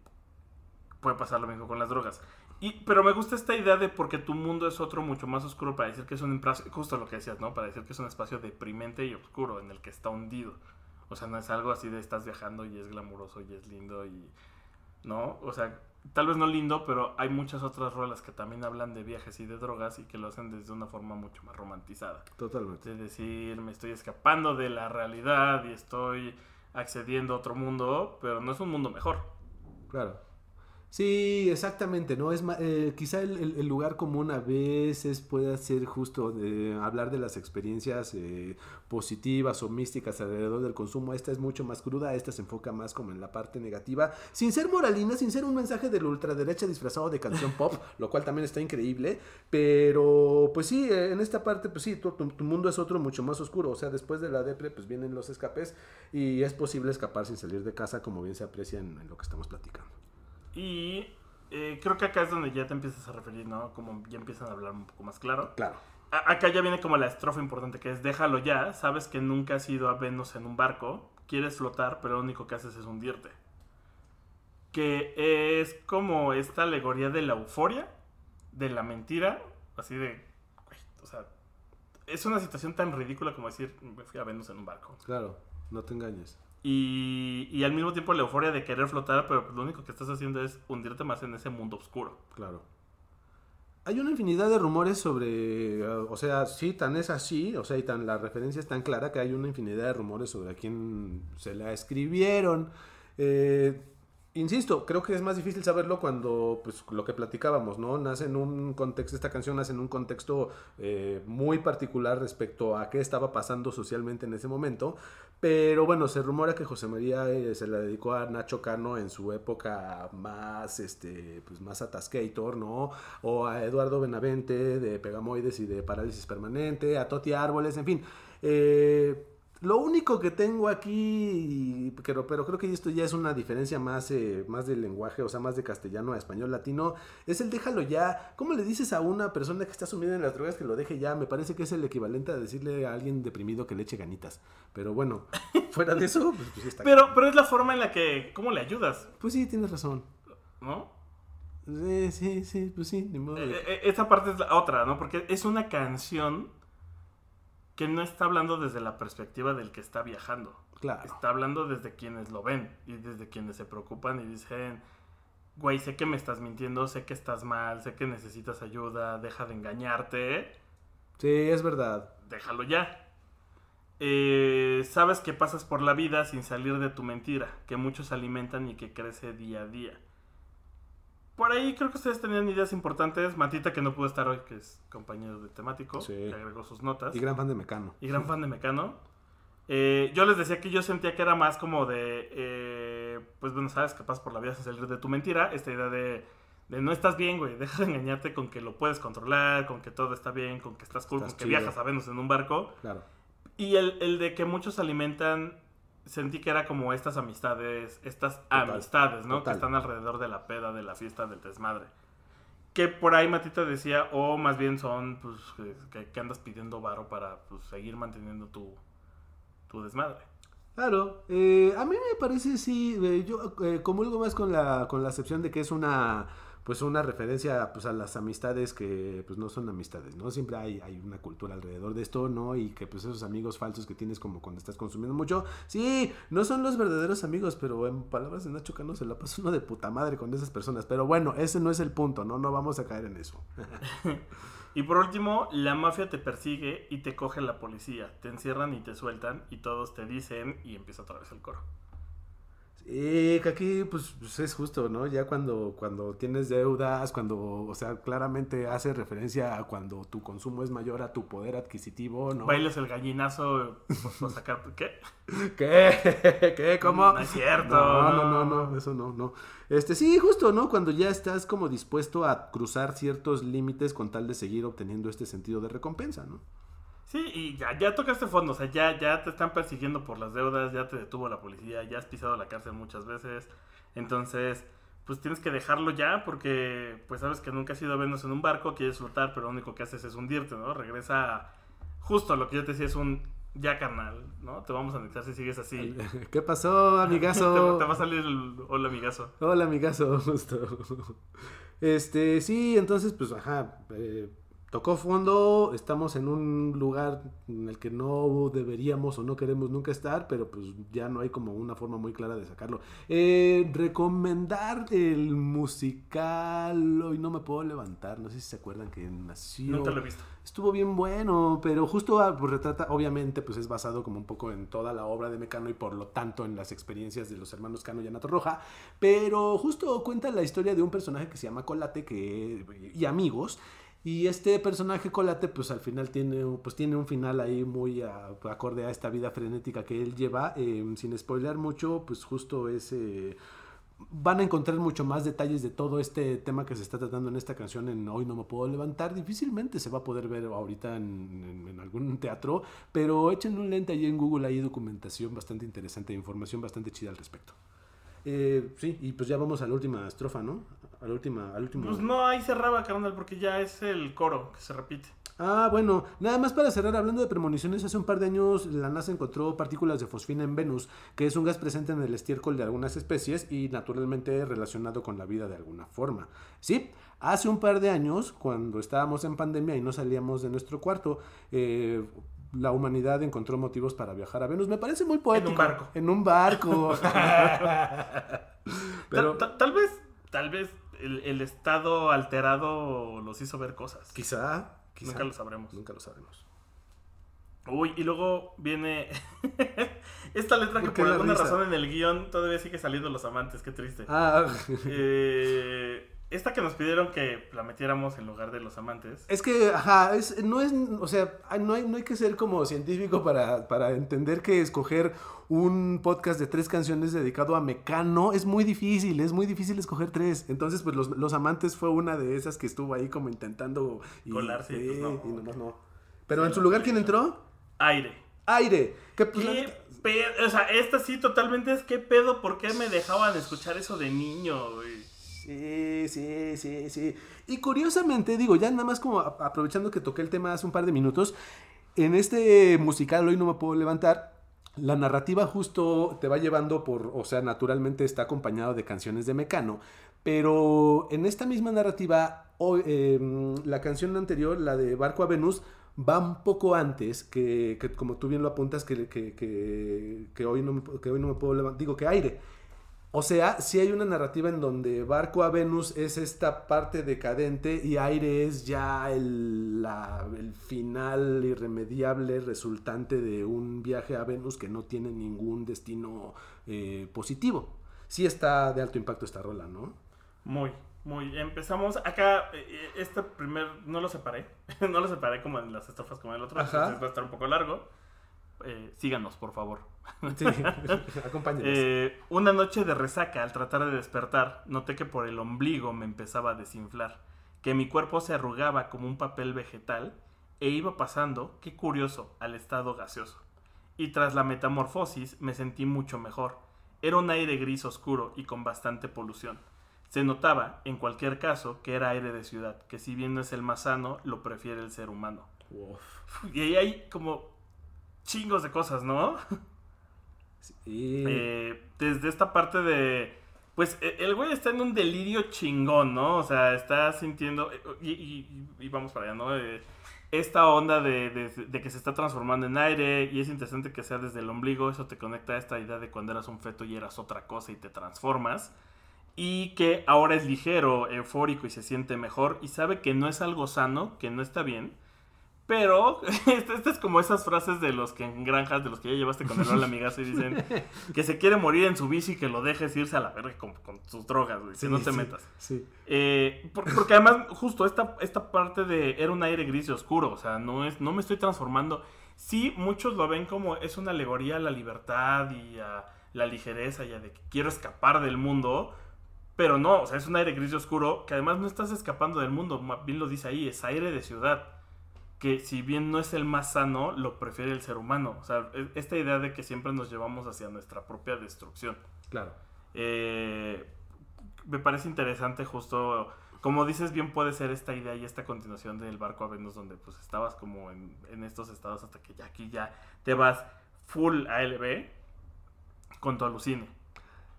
[SPEAKER 2] puede pasar lo mismo con las drogas. Y, pero me gusta esta idea de porque tu mundo es otro mucho más oscuro para decir que es un espacio, justo lo que decías, ¿no? Para decir que es un espacio deprimente y oscuro en el que está hundido. O sea, no es algo así de estás viajando y es glamuroso y es lindo y... ¿No? O sea, tal vez no lindo, pero hay muchas otras rolas que también hablan de viajes y de drogas y que lo hacen desde una forma mucho más romantizada.
[SPEAKER 3] Totalmente.
[SPEAKER 2] Es decir, me estoy escapando de la realidad y estoy accediendo a otro mundo, pero no es un mundo mejor.
[SPEAKER 3] Claro. Sí, exactamente, ¿no? Es eh, quizá el, el- el lugar común a veces puede ser justo de hablar de las experiencias eh, positivas o místicas alrededor del consumo. Esta es mucho más cruda, esta se enfoca más como en la parte negativa, sin ser moralina, sin ser un mensaje de la ultraderecha disfrazado de canción pop, lo cual también está increíble, pero pues sí, eh, en esta parte, pues sí, tu, tu- tu mundo es otro mucho más oscuro, o sea, después de la depre, pues vienen los escapes y es posible escapar sin salir de casa, como bien se aprecia en- en lo que estamos platicando.
[SPEAKER 2] Y eh, creo que acá es donde ya te empiezas a referir, ¿no? Como ya empiezan a hablar un poco más claro.
[SPEAKER 3] Claro.
[SPEAKER 2] a- acá ya viene como la estrofa importante, que es déjalo ya, sabes que nunca has ido a Venus en un barco, quieres flotar, pero lo único que haces es hundirte. Que es como esta alegoría de la euforia, de la mentira, así de, o sea, es una situación tan ridícula como decir, me fui a Venus en un barco.
[SPEAKER 3] Claro, no te engañes.
[SPEAKER 2] Y, y al mismo tiempo la euforia de querer flotar, pero lo único que estás haciendo es hundirte más en ese mundo oscuro.
[SPEAKER 3] Claro. Hay una infinidad de rumores sobre, o sea, sí, tan es así, o sea, y tan la referencia es tan clara que hay una infinidad de rumores sobre a quién se la escribieron. Eh, insisto, creo que es más difícil saberlo cuando, pues, lo que platicábamos, ¿no? Nace en un contexto, esta canción nace en un contexto eh, muy particular respecto a qué estaba pasando socialmente en ese momento. Pero bueno, se rumora que José María eh, se la dedicó a Nacho Cano en su época más, este, pues más atascator, ¿no? O a Eduardo Benavente de Pegamoides y de Parálisis Permanente, a Toti Árboles, en fin. Eh, lo único que tengo aquí, pero, pero creo que esto ya es una diferencia más, eh, más del lenguaje, o sea, más de castellano a español latino, es el déjalo ya. ¿Cómo le dices a una persona que está sumida en las drogas que lo deje ya? Me parece que es el equivalente a decirle a alguien deprimido que le eche ganitas. Pero bueno, fuera de eso, pues, pues está.
[SPEAKER 2] Pero, pero es la forma en la que, ¿cómo le ayudas?
[SPEAKER 3] Pues sí, tienes razón.
[SPEAKER 2] ¿No?
[SPEAKER 3] Sí, sí, sí, pues sí, ni modo.
[SPEAKER 2] Eh, eh, Esa parte es la otra, ¿no? Porque es una canción que no está hablando desde la perspectiva del que está viajando.
[SPEAKER 3] Claro.
[SPEAKER 2] Está hablando desde quienes lo ven y desde quienes se preocupan y dicen, güey, sé que me estás mintiendo, sé que estás mal, sé que necesitas ayuda, deja de engañarte,
[SPEAKER 3] Sí, es verdad.
[SPEAKER 2] déjalo ya. Eh, sabes que pasas por la vida sin salir de tu mentira, que muchos alimentan y que crece día a día. Por ahí creo que ustedes tenían ideas importantes. Matita, que no pudo estar hoy, que es compañero de temático,
[SPEAKER 3] Sí.
[SPEAKER 2] que agregó sus notas.
[SPEAKER 3] Y gran fan de Mecano.
[SPEAKER 2] y gran fan de Mecano. Eh, yo les decía que yo sentía que era más como de, eh, pues bueno, sabes que pasas por la vida sin salir de tu mentira. Esta idea de, de no estás bien, güey, deja de engañarte con que lo puedes controlar, con que todo está bien, con que estás cool,
[SPEAKER 3] Estás
[SPEAKER 2] con que viajas a Venus en un barco.
[SPEAKER 3] Claro.
[SPEAKER 2] Y el, el de que muchos alimentan, sentí que era como estas amistades, estas amistades, ¿no?
[SPEAKER 3] total.
[SPEAKER 2] Que están alrededor de la peda, de la fiesta, del desmadre. Que por ahí Matita decía, o más bien son, pues, que, que andas pidiendo varo para pues, seguir manteniendo tu, tu desmadre.
[SPEAKER 3] Claro, eh, a mí me parece sí, eh, yo eh, comulgo más con la, con la acepción de que es una, pues una referencia pues, a las amistades que pues no son amistades, ¿no? Siempre hay, hay una cultura alrededor de esto, ¿no? Y que pues esos amigos falsos que tienes como cuando estás consumiendo mucho, sí, no son los verdaderos amigos, pero en palabras de Nacho Cano se la pasa uno de puta madre con esas personas, pero bueno, ese no es el punto, ¿no? No vamos a caer en eso.
[SPEAKER 2] Y por último, la mafia te persigue y te coge la policía. Te encierran y te sueltan y todos te dicen y empieza otra vez el coro.
[SPEAKER 3] Sí, que aquí pues, pues, es justo, ¿no? Ya cuando, cuando tienes deudas, cuando, o sea, claramente hace referencia a cuando tu consumo es mayor a tu poder adquisitivo, ¿no?
[SPEAKER 2] Bailas el gallinazo por, por sacar... ¿Qué?
[SPEAKER 3] ¿Qué? ¿Qué? ¿Cómo?
[SPEAKER 2] No es cierto,
[SPEAKER 3] No, no,
[SPEAKER 2] no.
[SPEAKER 3] no, no, eso no, no. Este, sí, justo, ¿no? Cuando ya estás como dispuesto a cruzar ciertos límites con tal de seguir obteniendo este sentido de recompensa, ¿no?
[SPEAKER 2] Sí, y ya, ya tocaste fondo, o sea, ya, ya te están persiguiendo por las deudas, ya te detuvo la policía, ya has pisado la cárcel muchas veces. Entonces, pues tienes que dejarlo ya porque, pues sabes que nunca has ido a Venus en un barco, quieres flotar, pero lo único que haces es hundirte, ¿no? Regresa a- justo a lo que yo te decía, es un ya carnal, ¿no? Te vamos a anexar si sigues así.
[SPEAKER 3] ¿Qué pasó,
[SPEAKER 2] te,
[SPEAKER 3] amigazo?
[SPEAKER 2] te va a salir el hola amigazo.
[SPEAKER 3] Hola, amigazo, justo. Este, sí, entonces, pues, ajá, eh, tocó fondo, estamos en un lugar en el que no deberíamos o no queremos nunca estar, pero pues ya no hay como una forma muy clara de sacarlo. Eh, recomendar el musical, hoy no me puedo levantar, no sé si se acuerdan que nació...
[SPEAKER 2] Nunca lo he visto.
[SPEAKER 3] Estuvo bien bueno, pero justo ah, pues, retrata, obviamente, pues es basado como un poco en toda la obra de Mecano y por lo tanto en las experiencias de los hermanos Cano y Anato Roja, pero justo cuenta la historia de un personaje que se llama Colate que, y amigos. Y este personaje Colate, pues al final tiene, pues, tiene un final ahí muy ah, acorde a esta vida frenética que él lleva. Eh, sin spoilear mucho, pues justo es... eh, van a encontrar mucho más detalles de todo este tema que se está tratando en esta canción en Hoy no me puedo levantar. Difícilmente se va a poder ver ahorita en, en- algún teatro, pero echen un lente ahí en Google, hay documentación bastante interesante, información bastante chida al respecto. Eh, sí, y pues ya vamos a la última estrofa, ¿no? A la última, al último...
[SPEAKER 2] Pues no, ahí cerraba, carnal, porque ya es el coro que se repite.
[SPEAKER 3] Ah, bueno, nada más para cerrar, hablando de premoniciones, hace un par de años la NASA encontró partículas de fosfina en Venus, que es un gas presente en el estiércol de algunas especies y naturalmente relacionado con la vida de alguna forma. Sí, hace un par de años, cuando estábamos en pandemia y no salíamos de nuestro cuarto, eh, la humanidad encontró motivos para viajar a Venus. Me parece muy poético.
[SPEAKER 2] En un barco.
[SPEAKER 3] En un barco.
[SPEAKER 2] Pero... Tal, tal, vez, tal vez el, el, estado alterado los hizo ver cosas.
[SPEAKER 3] Quizá, quizá.
[SPEAKER 2] Nunca lo sabremos.
[SPEAKER 3] Nunca lo sabremos.
[SPEAKER 2] Uy, y luego viene esta letra que por, alguna risa? razón en el guion todavía sigue saliendo los amantes, qué triste.
[SPEAKER 3] Ah.
[SPEAKER 2] eh, esta que nos pidieron que la metiéramos en lugar de los amantes.
[SPEAKER 3] Es que, ajá, es, no es, o sea, no hay, no hay que ser como científico para, para entender que escoger un podcast de tres canciones dedicado a Mecano es muy difícil, es muy difícil escoger tres. Entonces, pues los, los amantes fue una de esas que estuvo ahí como intentando
[SPEAKER 2] y, colarse.
[SPEAKER 3] Sí,
[SPEAKER 2] pues no.
[SPEAKER 3] y nomás no. Pero sí, en su lugar, ¿quién entró?
[SPEAKER 2] Aire.
[SPEAKER 3] Aire.
[SPEAKER 2] ¿Qué, pues, ¿Qué pedo? O sea, esta sí totalmente es qué pedo, ¿por qué me dejaban escuchar eso de niño, güey?
[SPEAKER 3] Sí, sí, sí, sí. Y curiosamente, digo, ya nada más como aprovechando que toqué el tema hace un par de minutos, en este musical hoy no me puedo levantar. La narrativa justo te va llevando por, o sea, naturalmente está acompañado de canciones de Mecano, pero en esta misma narrativa, hoy, eh, la canción anterior, la de Barco a Venus, va un poco antes, que, como tú bien lo apuntas, que, hoy, no hoy no me puedo levantar, digo que aire. O sea, sí hay una narrativa en donde Barco a Venus es esta parte decadente y Aire es ya el, la, el, final irremediable resultante de un viaje a Venus que no tiene ningún destino eh, positivo. Sí está de alto impacto esta rola, ¿no?
[SPEAKER 2] Muy, muy. Empezamos acá, este primer, no lo separé, no lo separé como en las estrofas como en el otro,
[SPEAKER 3] Ajá.
[SPEAKER 2] va a estar un poco largo. Eh, síganos, por favor.
[SPEAKER 3] Sí.
[SPEAKER 2] Eh, una noche de resaca, al tratar de despertar, noté que por el ombligo me empezaba a desinflar, que mi cuerpo se arrugaba como un papel vegetal e iba pasando, qué curioso, al estado gaseoso. Y tras la metamorfosis me sentí mucho mejor. Era un aire gris oscuro y con bastante polución. Se notaba, en cualquier caso, que era aire de ciudad, que si bien no es el más sano, lo prefiere el ser humano.
[SPEAKER 3] Uf.
[SPEAKER 2] Y ahí hay como chingos de cosas, ¿no? Eh, desde esta parte de. Pues el güey está en un delirio chingón, ¿no? O sea, está sintiendo. Y, y, y vamos para allá, ¿no? Eh, esta onda de, de, de, que se está transformando en aire y es interesante que sea desde el ombligo. Eso te conecta a esta idea de cuando eras un feto y eras otra cosa y te transformas. Y que ahora es ligero, eufórico y se siente mejor y sabe que no es algo sano, que no está bien pero, esta este es como esas frases de los que en granjas, de los que ya llevaste con el hola amigazo y dicen que se quiere morir en su bici y que lo dejes irse a la verga con, con sus drogas, güey,
[SPEAKER 3] Sí,
[SPEAKER 2] que no te
[SPEAKER 3] sí,
[SPEAKER 2] metas.
[SPEAKER 3] Sí.
[SPEAKER 2] Eh, por, porque además, justo esta, esta parte de era un aire gris y oscuro, o sea, no, es, no me estoy transformando. Sí, muchos lo ven como es una alegoría a la libertad y a la ligereza y a de que quiero escapar del mundo. Pero no, o sea, es un aire gris y oscuro que además no estás escapando del mundo, bien lo dice ahí, es aire de ciudad que si bien no es el más sano, lo prefiere el ser humano. O sea, esta idea de que siempre nos llevamos hacia nuestra propia destrucción.
[SPEAKER 3] Claro.
[SPEAKER 2] Eh, me parece interesante justo, como dices, bien puede ser esta idea y esta continuación del barco a Venus, donde pues estabas como en, en estos estados hasta que ya aquí ya te vas full ALB con tu alucine.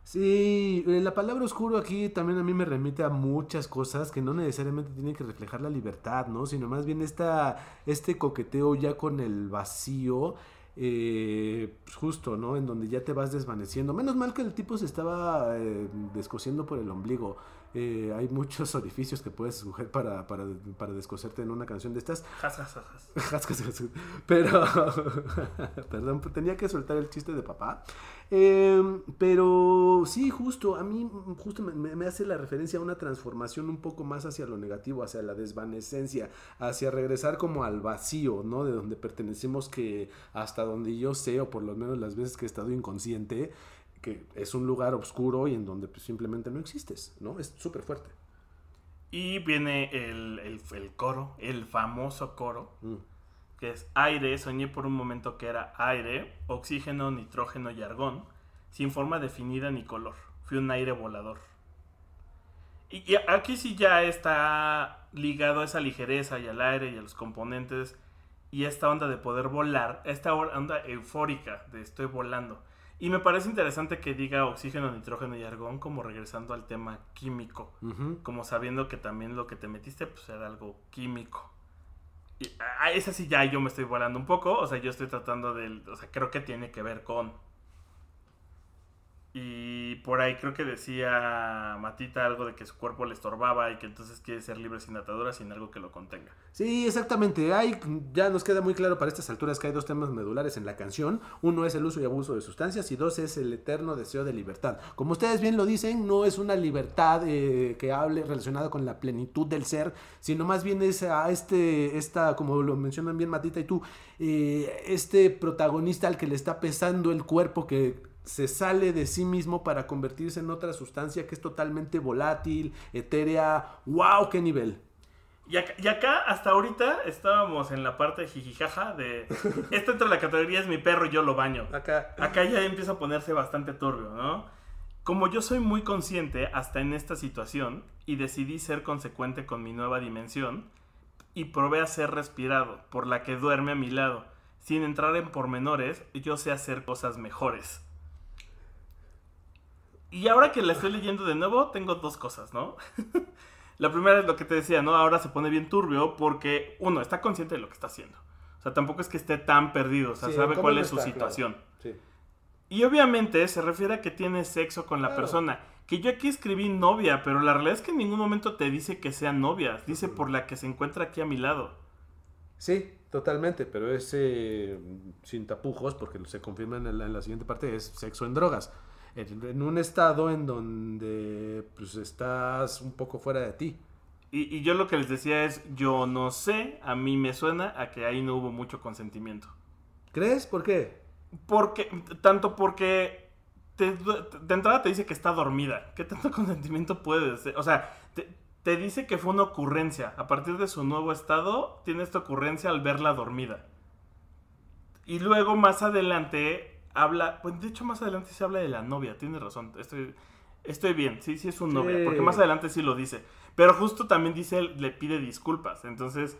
[SPEAKER 3] Sí, eh, la palabra oscuro aquí también a mí me remite a muchas cosas que no necesariamente tienen que reflejar la libertad, ¿no? Sino más bien esta, este coqueteo ya con el vacío, eh, pues justo, ¿no? En donde ya te vas desvaneciendo. Menos mal que el tipo se estaba eh, descosiendo por el ombligo. Eh, hay muchos orificios que puedes escoger para, para, para, descoserte en una canción de estas. Pero, perdón, tenía que soltar el chiste de papá. Eh, pero sí, justo, a mí justo me, me, hace la referencia a una transformación un poco más hacia lo negativo, hacia la desvanecencia, hacia regresar como al vacío, ¿no? De donde pertenecemos que hasta donde yo sé, o por lo menos las veces que he estado inconsciente, que es un lugar oscuro y en donde pues, simplemente no existes, ¿no? Es súper fuerte.
[SPEAKER 2] Y viene el, el, el, coro, el famoso coro, mm. que es aire, soñé por un momento que era aire, oxígeno, nitrógeno y argón, sin forma definida ni color. Fui un aire volador. Y, y aquí sí ya está ligado a esa ligereza y al aire y a los componentes y esta onda de poder volar, esta onda eufórica de estoy volando. Y me parece interesante que diga oxígeno, nitrógeno y argón como regresando al tema químico, como sabiendo que también lo que te metiste pues era algo químico. Y a esa sí ya yo me estoy volando un poco, o sea, yo estoy tratando de, o sea, creo que tiene que ver con y por ahí creo que decía Matita algo de que su cuerpo le estorbaba y que entonces quiere ser libre sin ataduras, sin algo que lo contenga.
[SPEAKER 3] Sí, exactamente. Hay, ya nos queda muy claro para estas alturas que hay dos temas medulares en la canción. Uno es el uso y abuso de sustancias y dos es el eterno deseo de libertad. Como ustedes bien lo dicen, no es una libertad eh, que hable relacionada con la plenitud del ser, sino más bien es a este, esta, como lo mencionan bien Matita y tú, eh, este protagonista al que le está pesando el cuerpo que se sale de sí mismo para convertirse en otra sustancia que es totalmente volátil, etérea. ¡Wow! ¡Qué nivel!
[SPEAKER 2] Y acá, hasta ahorita estábamos en la parte jijijaja de esto entre la categoría es mi perro y yo lo baño. Acá. Acá ya empieza a ponerse bastante turbio, ¿no? Como yo soy muy consciente hasta en esta situación y decidí ser consecuente con mi nueva dimensión y probé a ser respirado por la que duerme a mi lado. Sin entrar en pormenores, yo sé hacer cosas mejores. Y ahora que la estoy leyendo de nuevo, tengo dos cosas, ¿no? la primera es lo que te decía, ¿no? Ahora se pone bien turbio porque, uno, está consciente de lo que está haciendo. O sea, tampoco es que esté tan perdido, o sea, sabe cuál es su situación. Sí. Y obviamente se refiere a que tiene sexo con la persona. Que yo aquí escribí novia, pero la realidad es que en ningún momento te dice que sea novia. Dice por la que se encuentra aquí a mi lado.
[SPEAKER 3] Sí, totalmente, pero es eh, sin tapujos, porque se confirma en la, en la siguiente parte, es sexo en drogas en, un estado en donde pues estás un poco fuera de ti.
[SPEAKER 2] Y, yo lo que les decía es, yo no sé, a mí me suena a que ahí no hubo mucho consentimiento.
[SPEAKER 3] ¿Crees? ¿Por qué?
[SPEAKER 2] Porque, tanto porque de entrada te dice que está dormida. ¿Qué tanto consentimiento puede ser? O sea, te, te, dice que fue una ocurrencia. A partir de su nuevo estado, tiene esta ocurrencia al verla dormida. Y luego más adelante habla, pues de hecho más adelante se habla de la novia, tiene razón, estoy, estoy bien, sí, sí es su novia, porque más adelante sí lo dice, pero justo también dice, le pide disculpas, entonces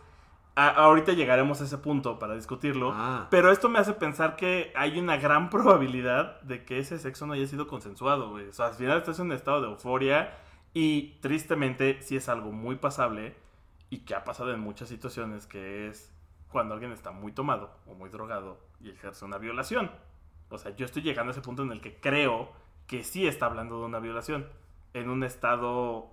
[SPEAKER 2] ahorita llegaremos a ese punto para discutirlo, ah. pero esto me hace pensar que hay una gran probabilidad de que ese sexo no haya sido consensuado, güey, o sea, al final estás en un estado de euforia y tristemente sí es algo muy pasable y que ha pasado en muchas situaciones, que es cuando alguien está muy tomado o muy drogado y ejerce una violación. O sea, yo estoy llegando a ese punto en el que creo que sí está hablando de una violación en un estado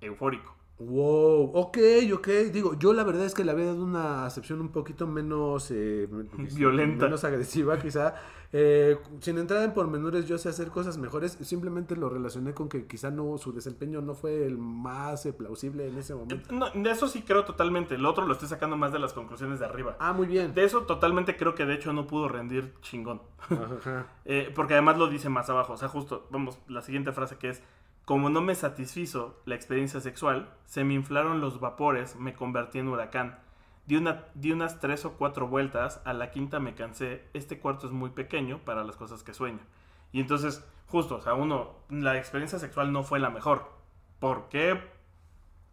[SPEAKER 2] eufórico.
[SPEAKER 3] Wow, ok, ok. Digo, yo la verdad es que le había dado una acepción un poquito menos eh,
[SPEAKER 2] violenta,
[SPEAKER 3] menos agresiva, quizá. Eh, sin entrar en pormenores, yo sé hacer cosas mejores. Simplemente lo relacioné con que quizá no su desempeño no fue el más eh, plausible en ese momento.
[SPEAKER 2] No, de eso sí creo totalmente. El otro lo estoy sacando más de las conclusiones de arriba.
[SPEAKER 3] Ah, muy bien.
[SPEAKER 2] De eso totalmente creo que de hecho no pudo rendir chingón. porque además lo dice más abajo. O sea, justo, vamos, la siguiente frase que es como no me satisfizo la experiencia sexual, se me inflaron los vapores, me convertí en huracán. Di, una, unas tres o cuatro vueltas, a la quinta me cansé, este cuarto es muy pequeño para las cosas que sueño. Y entonces, justo, o sea, uno, la experiencia sexual no fue la mejor. ¿Por qué?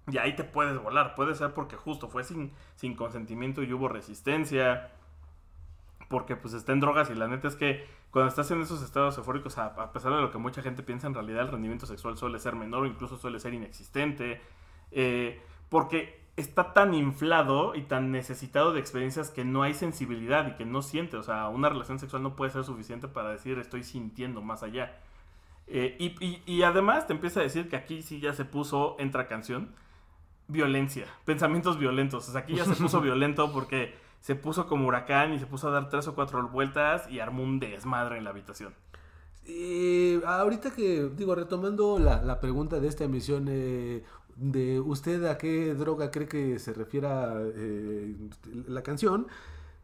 [SPEAKER 2] Y ahí te puedes volar. Puede ser porque justo fue sin, sin consentimiento y hubo resistencia. Porque pues está en drogas y la neta es que cuando estás en esos estados eufóricos, a, pesar de lo que mucha gente piensa, en realidad el rendimiento sexual suele ser menor o incluso suele ser inexistente. Eh, porque está tan inflado y tan necesitado de experiencias que no hay sensibilidad y que no siente. O sea, una relación sexual no puede ser suficiente para decir estoy sintiendo más allá. Eh, y, y, además te empieza a decir que aquí sí ya se puso, entra canción, violencia, pensamientos violentos. O sea, aquí ya se puso violento porque se puso como huracán y se puso a dar tres o cuatro vueltas y armó un desmadre en la habitación.
[SPEAKER 3] Y ahorita que, digo, retomando la, pregunta de esta emisión, eh, de usted a qué droga cree que se refiera eh, la canción,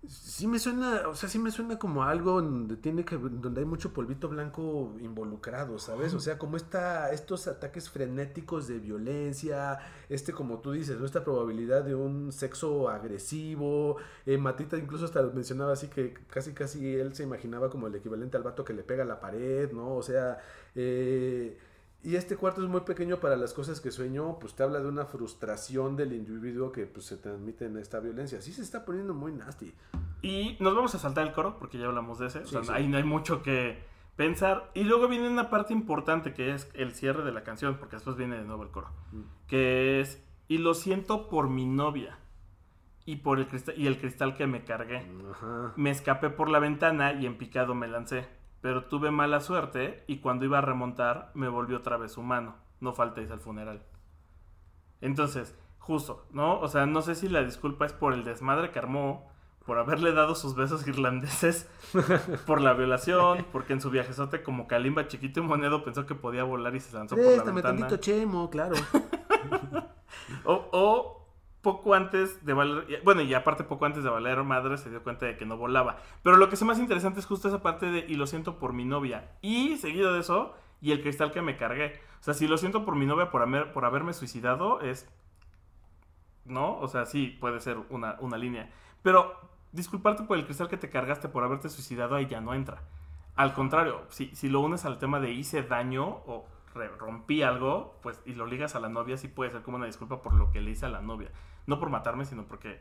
[SPEAKER 3] Sí me suena, o sea, sí me suena como algo donde tiene que, donde hay mucho polvito blanco involucrado, ¿sabes? O sea, como esta, estos ataques frenéticos de violencia, este, como tú dices, ¿no? Esta probabilidad de un sexo agresivo. Eh, Matita incluso hasta mencionaba así que casi casi él se imaginaba como el equivalente al vato que le pega a la pared, ¿no? O sea, eh, Y este cuarto es muy pequeño para las cosas que sueño, pues te habla de una frustración del individuo que pues, se transmite en esta violencia. Sí se está poniendo muy nasty.
[SPEAKER 2] Y nos vamos a saltar el coro, porque ya hablamos de ese. o
[SPEAKER 3] Sí,
[SPEAKER 2] sea,
[SPEAKER 3] sí.
[SPEAKER 2] ahí no hay mucho que pensar. Y luego viene una parte importante que es el cierre de la canción, porque después viene de nuevo el coro.
[SPEAKER 3] Mm.
[SPEAKER 2] Que es, y lo siento por mi novia. Y por el cristal, y el cristal que me cargué.
[SPEAKER 3] Ajá.
[SPEAKER 2] Me escapé por la ventana y en picado me lancé. Pero tuve mala suerte y cuando iba a remontar me volvió otra vez humano. No faltéis al funeral. Entonces, justo, ¿no? O sea, no sé si la disculpa es por el desmadre que armó, por haberle dado sus besos irlandeses, por la violación, porque en su viajezote como Kalimba chiquito y monedo pensó que podía volar y se lanzó por la ventana.
[SPEAKER 3] tantito chemo, claro.
[SPEAKER 2] O, o poco antes de valer, bueno, y aparte poco antes de valer madre se dio cuenta de que no volaba. Pero lo que es más interesante es justo esa parte de, y lo siento por mi novia. Y seguido de eso, y el cristal que me cargué. O sea, si lo siento por mi novia por, haber- por haberme suicidado, es... ¿No? O sea, sí, puede ser una, una línea. Pero disculparte por el cristal que te cargaste por haberte suicidado, ahí ya no entra. Al contrario, si, si lo unes al tema de hice daño o rompí algo, pues y lo ligas a la novia, sí puede ser como una disculpa por lo que le hice a la novia. No por matarme, sino porque,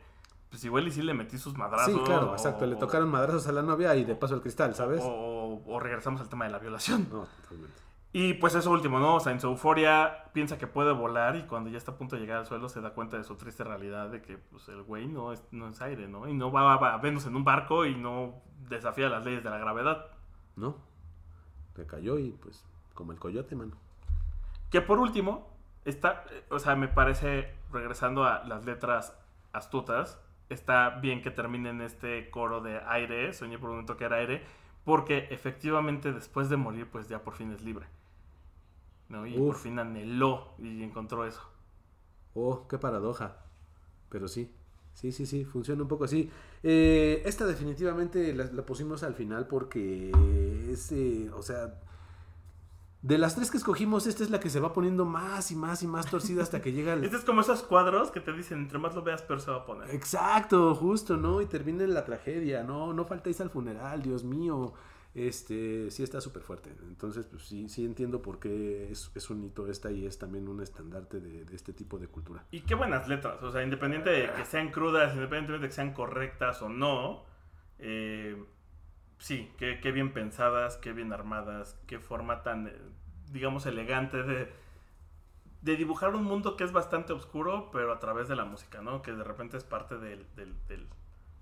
[SPEAKER 2] pues igual y sí le metí sus madrazos.
[SPEAKER 3] Sí, claro,
[SPEAKER 2] o-
[SPEAKER 3] exacto. Le tocaron madrazos a la novia y de paso el cristal, ¿sabes?
[SPEAKER 2] O, o regresamos al tema de la violación.
[SPEAKER 3] No, totalmente.
[SPEAKER 2] Y pues eso último, ¿no? O sea, en su euforia piensa que puede volar y cuando ya está a punto de llegar al suelo se da cuenta de su triste realidad de que pues, el güey no es, no es aire, ¿no? Y no va a, a vernos en un barco y no desafía las leyes de la gravedad.
[SPEAKER 3] No. Le cayó y pues, como el coyote, mano.
[SPEAKER 2] Que por último, está, eh, o sea, me parece, regresando a las letras astutas, está bien que terminen este coro de aire, soñé por un momento que era aire, porque efectivamente después de morir, pues ya por fin es libre. ¿no? Y por fin anheló y encontró eso.
[SPEAKER 3] Oh, qué paradoja. Pero sí, sí, sí, sí, funciona un poco así. Eh, esta definitivamente la, la pusimos al final porque es, eh, o sea, de las tres que escogimos, esta es la que se va poniendo más y más y más torcida hasta que llega el...
[SPEAKER 2] Este es como esos cuadros que te dicen, entre más lo veas, peor se va a poner.
[SPEAKER 3] Exacto, justo, ¿no? Y termina en la tragedia, ¿no? No faltéis al funeral, Dios mío. Este, sí está súper fuerte. Entonces, pues sí, sí entiendo por qué es, es un hito esta y es también un estandarte de, de este tipo de cultura.
[SPEAKER 2] Y qué buenas letras, o sea, independiente de que sean crudas, independientemente de que sean correctas o no, eh, sí, qué, qué bien pensadas, qué bien armadas, qué forma tan, eh, digamos, elegante de, de dibujar un mundo que es bastante oscuro, pero a través de la música, ¿no? Que de repente es parte del, del- del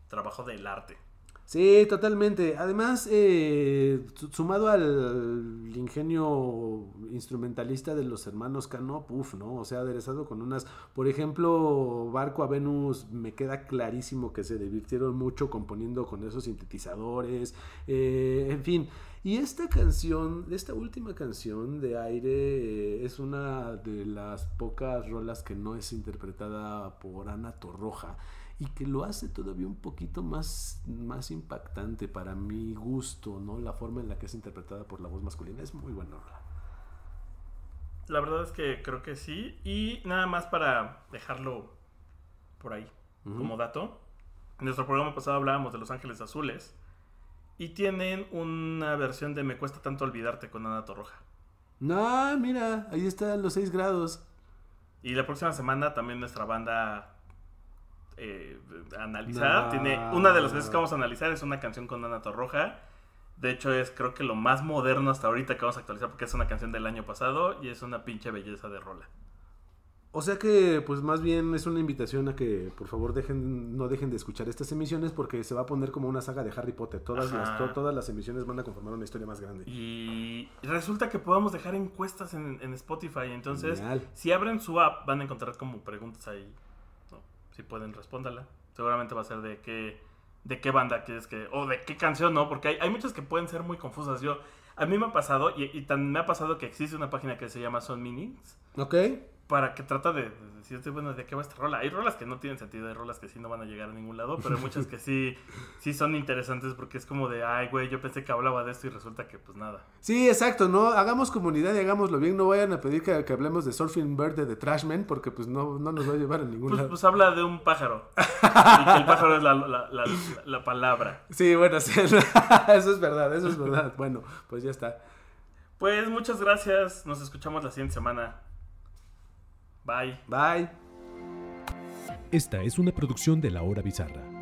[SPEAKER 2] trabajo del arte.
[SPEAKER 3] Sí, totalmente. Además, eh, su- sumado al ingenio instrumentalista de los hermanos Cano, puf, ¿no? O sea, aderezado con unas, por ejemplo, Barco a Venus, me queda clarísimo que se divirtieron mucho componiendo con esos sintetizadores, eh, en fin. Y esta canción, esta última canción de aire, eh, es una de las pocas rolas que no es interpretada por Ana Torroja y que lo hace todavía un poquito más, más impactante para mi gusto, ¿no? La forma en la que es interpretada por la voz masculina es muy buena rola.
[SPEAKER 2] La verdad es que creo que sí. Y nada más para dejarlo por ahí como dato. En nuestro programa pasado hablábamos de Los Ángeles Azules. Y tienen una versión de Me cuesta tanto olvidarte con Ana Torroja.
[SPEAKER 3] No, mira, ahí están los 6 grados.
[SPEAKER 2] Y la próxima semana también nuestra banda eh, analizar. Tiene una de las veces que vamos a analizar es una canción con Ana Torroja. De hecho, es creo que lo más moderno hasta ahorita que vamos a actualizar porque es una canción del año pasado y es una pinche belleza de rola.
[SPEAKER 3] O sea que, pues más bien es una invitación a que por favor dejen, no dejen de escuchar estas emisiones porque se va a poner como una saga de Harry Potter. Todas,
[SPEAKER 2] Ajá.
[SPEAKER 3] las, to- todas las emisiones van a conformar una historia más grande.
[SPEAKER 2] Y resulta que podamos dejar encuestas en, en Spotify. Entonces,
[SPEAKER 3] Genial.
[SPEAKER 2] si abren su app, van a encontrar como preguntas ahí. Si pueden, respóndala. Seguramente va a ser de qué, de qué banda quieres que. O de qué canción, ¿no? Porque hay, hay muchas que pueden ser muy confusas. Yo. A mí me ha pasado, y, y tan me ha pasado que existe una página que se llama Son Meanings,
[SPEAKER 3] ¿Ok?
[SPEAKER 2] Para que trata de, de decirte, bueno, de qué va esta rola. Hay rolas que no tienen sentido, hay rolas que sí no van a llegar a ningún lado, pero hay muchas que sí, sí son interesantes porque es como de, ay, güey, yo pensé que hablaba de esto y resulta que pues nada.
[SPEAKER 3] Sí, exacto, ¿no? Hagamos comunidad y hagámoslo bien. No vayan a pedir que, que hablemos de Surfing Bird de The Trashman porque pues no, no nos va a llevar a ningún
[SPEAKER 2] Pues,
[SPEAKER 3] lado.
[SPEAKER 2] pues habla de un pájaro. y que el pájaro es la, la- la- la palabra.
[SPEAKER 3] Sí, bueno, sí, eso es verdad, eso es verdad. Bueno, pues ya está.
[SPEAKER 2] Pues muchas gracias. Nos escuchamos la siguiente semana. Bye.
[SPEAKER 4] Bye.
[SPEAKER 3] Esta es una producción de La Hora Bizarra.